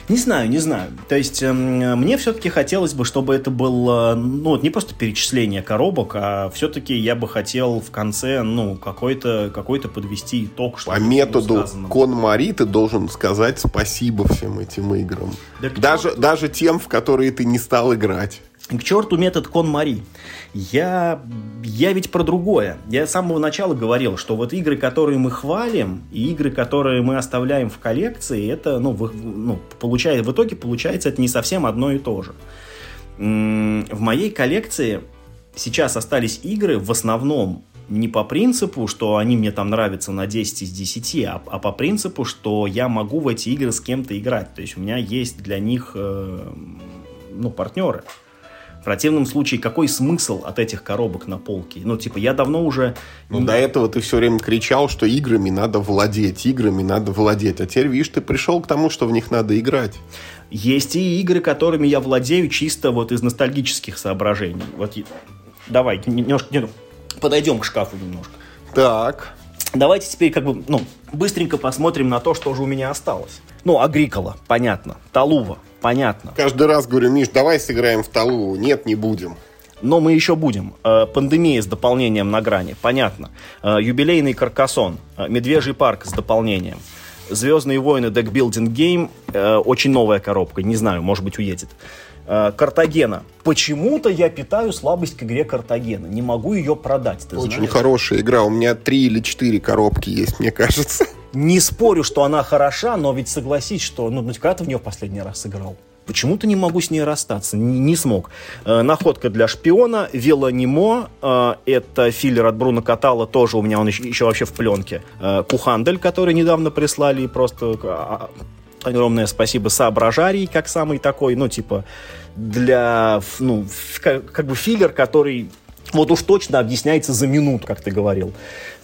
Не знаю, не знаю. То есть э, мне все-таки хотелось бы, чтобы это было, ну, не просто перечисление коробок, а все-таки я бы хотел в конце, ну, какой-то какой подвести итог. По методу Кон-Мари ты должен сказать спасибо всем этим играм. Да даже, даже тем, в которые ты не стал играть. К черту метод Кон-Мари. Я, я ведь про другое. Я с самого начала говорил, что вот игры, которые мы хвалим, и игры, которые мы оставляем в коллекции, это, ну, в, ну получает, в итоге получается это не совсем одно и то же. В моей коллекции сейчас остались игры в основном не по принципу, что они мне там нравятся на 10 из 10, а, а по принципу, что я могу в эти игры с кем-то играть. То есть у меня есть для них э, ну, партнеры. В противном случае, какой смысл от этих коробок на полке? Ну, типа, я давно уже... Ну, до этого ты все время кричал, что играми надо владеть, играми надо владеть. А теперь, видишь, ты пришел к тому, что в них надо играть. Есть и игры, которыми я владею чисто вот из ностальгических соображений. Вот давай, немножко, не, подойдем к шкафу немножко. Так. Давайте теперь как бы, ну, быстренько посмотрим на то, что же у меня осталось. Ну, Агрикола, понятно. Талува, понятно. Каждый раз говорю, Миш, давай сыграем в Талуву. Нет, не будем. Но мы еще будем. Э, пандемия с дополнением на грани, понятно. Э, юбилейный Каркасон, э, Медвежий парк с дополнением. Звездные войны deck-building game, очень новая коробка, не знаю, может быть уедет. Картагена. Почему-то я питаю слабость к игре Картагена. Не могу ее продать. Ты Очень знаешь? хорошая игра. У меня три или четыре коробки есть, мне кажется. Не спорю, что она хороша, но ведь согласись, что ну, ну когда ты в нее в последний раз сыграл? Почему-то не могу с ней расстаться, не, не смог. Э, находка для шпиона, Велонимо, э, это филлер от Бруно Катала, тоже у меня он еще, еще вообще в пленке. Э, Кухандель, который недавно прислали, просто а, а, огромное спасибо Соображарий, как самый такой, ну, типа, для, ну, как, как бы филлер, который вот уж точно объясняется за минуту, как ты говорил.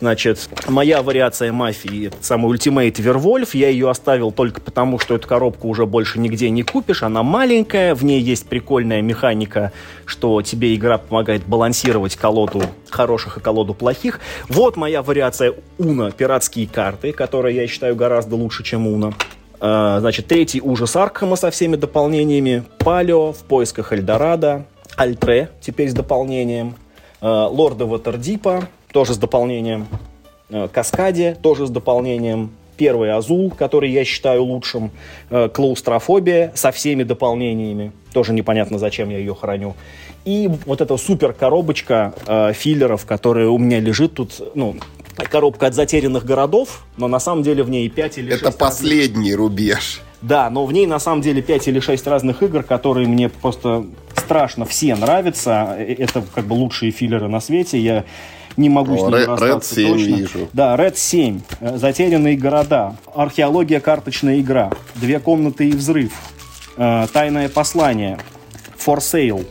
Значит, моя вариация мафии, самый Ultimate Вервольф, я ее оставил только потому, что эту коробку уже больше нигде не купишь, она маленькая, в ней есть прикольная механика, что тебе игра помогает балансировать колоду хороших и колоду плохих. Вот моя вариация Уна, пиратские карты, которые я считаю гораздо лучше, чем Уна. Значит, третий ужас Аркхема со всеми дополнениями, Палео, в поисках Эльдорадо, Альтре, теперь с дополнением, Лорда Ватердипа, тоже с дополнением. Э, Каскаде, тоже с дополнением. Первый Азул, который я считаю лучшим. Э, Клаустрофобия со всеми дополнениями. Тоже непонятно, зачем я ее храню. И вот эта супер коробочка э, филлеров, которая у меня лежит тут, ну, коробка от затерянных городов, но на самом деле в ней 5 или 6 Это последний разных... рубеж. Да, но в ней на самом деле 5 или 6 разных игр, которые мне просто страшно все нравятся. Э, это как бы лучшие филлеры на свете. Я не могу О, с ними Red, расстаться Red 7 точно. вижу. Да, Red 7. Э, Затерянные города. Археология карточная игра. Две комнаты и взрыв. Э, Тайное послание. For Sale.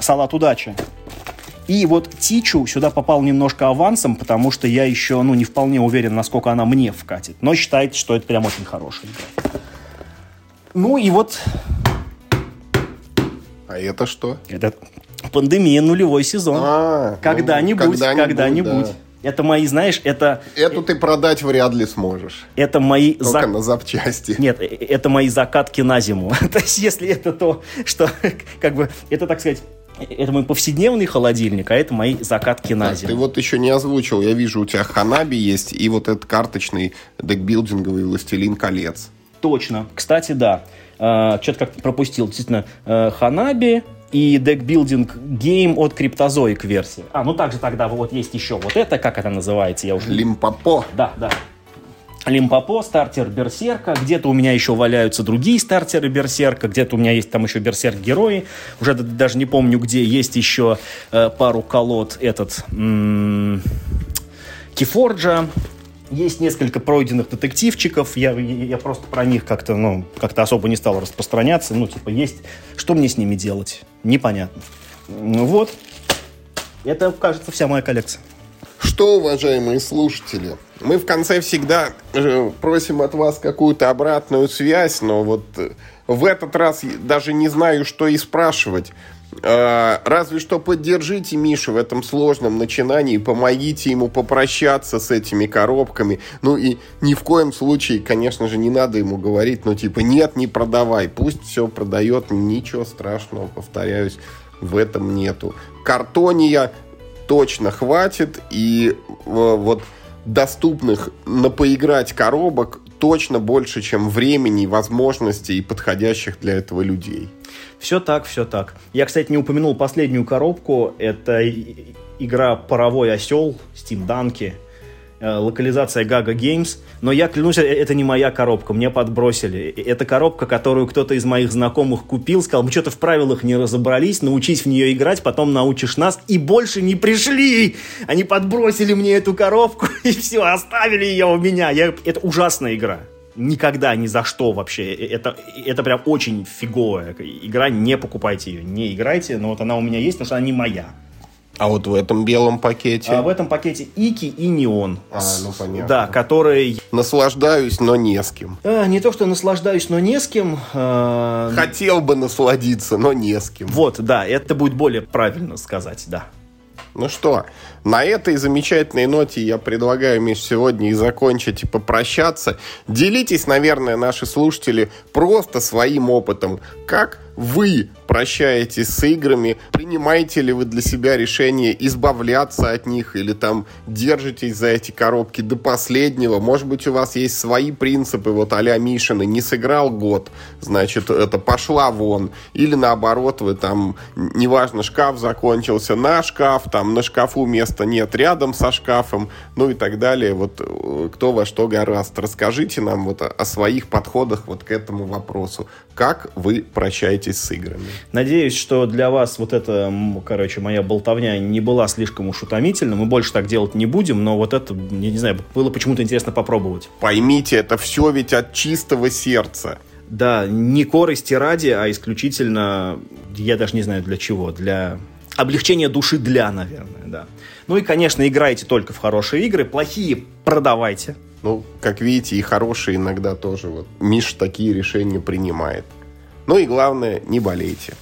Салат удачи. И вот Тичу сюда попал немножко авансом, потому что я еще ну, не вполне уверен, насколько она мне вкатит. Но считайте, что это прям очень хорошая игра. Ну и вот а это что? Это пандемия нулевой сезон. А, когда-нибудь, ну, когда-нибудь. когда-нибудь. Да. Это мои, знаешь, это... Эту ты продать вряд ли сможешь. Это мои... Только зак... на запчасти. Нет, э, это мои закатки на зиму. <laughs> то есть, если это то, что, <laughs> как бы, это, так сказать, это мой повседневный холодильник, а это мои закатки на зиму. Ты вот еще не озвучил, я вижу, у тебя Ханаби есть и вот этот карточный декбилдинговый «Властелин колец». Точно. Кстати, да. Э, Что-то как пропустил. Действительно, э, Ханаби и deck-building game от Cryptozoic версии. А, ну также тогда вот есть еще вот это, как это называется, я уже... Лимпопо. Да, да. Лимпопо, стартер Берсерка, где-то у меня еще валяются другие стартеры Берсерка, где-то у меня есть там еще Берсерк-герои, уже даже не помню где, есть еще э, пару колод этот Кифорджа, есть несколько пройденных детективчиков, я, я просто про них как-то, ну, как-то особо не стал распространяться, ну, типа, есть, что мне с ними делать, непонятно. Ну вот, это, кажется, вся моя коллекция. Что, уважаемые слушатели, мы в конце всегда э, просим от вас какую-то обратную связь, но вот э, в этот раз даже не знаю, что и спрашивать. А, разве что поддержите Мишу в этом сложном начинании, помогите ему попрощаться с этими коробками. Ну и ни в коем случае, конечно же, не надо ему говорить, ну типа нет, не продавай, пусть все продает, ничего страшного, повторяюсь, в этом нету. Картония точно хватит, и э, вот доступных на поиграть коробок точно больше, чем времени, возможностей и подходящих для этого людей. Все так, все так. Я, кстати, не упомянул последнюю коробку. Это игра «Паровой осел» Steam Данки. э, локализация Gaga Games, но я клянусь, э, это не моя коробка, мне подбросили. Это коробка, которую кто-то из моих знакомых купил, сказал, мы что-то в правилах не разобрались, научись в нее играть, потом научишь нас, и больше не пришли! Они подбросили мне эту коробку, <laughs> и все, оставили ее у меня. Я... Это ужасная игра никогда, ни за что вообще. Это, это прям очень фиговая игра. Не покупайте ее, не играйте. Но вот она у меня есть, потому что она не моя. А вот в этом белом пакете? А в этом пакете Ики и Неон. А, ну понятно. Да, который... Наслаждаюсь, но не с кем. А, не то, что наслаждаюсь, но не с кем. А... Хотел бы насладиться, но не с кем. Вот, да, это будет более правильно сказать, да. Ну что, на этой замечательной ноте я предлагаю, Миш, сегодня и закончить, и попрощаться. Делитесь, наверное, наши слушатели просто своим опытом. Как вы прощаетесь с играми, принимаете ли вы для себя решение избавляться от них или там держитесь за эти коробки до последнего. Может быть, у вас есть свои принципы, вот а-ля Мишины, не сыграл год, значит, это пошла вон. Или наоборот, вы там, неважно, шкаф закончился на шкаф, там на шкафу места нет рядом со шкафом, ну и так далее. Вот э, кто во что гораст. Расскажите нам вот о своих подходах вот к этому вопросу. Как вы прощаетесь с играми? Надеюсь, что для вас вот эта, короче, моя болтовня не была слишком уж утомительна. Мы больше так делать не будем, но вот это, я не знаю, было почему-то интересно попробовать. Поймите, это все ведь от чистого сердца. Да, не корости ради, а исключительно, я даже не знаю для чего, для облегчения души для, наверное, да. Ну и, конечно, играйте только в хорошие игры, плохие продавайте. Ну, как видите, и хорошие иногда тоже. Вот Миш такие решения принимает. Ну и главное, не болейте.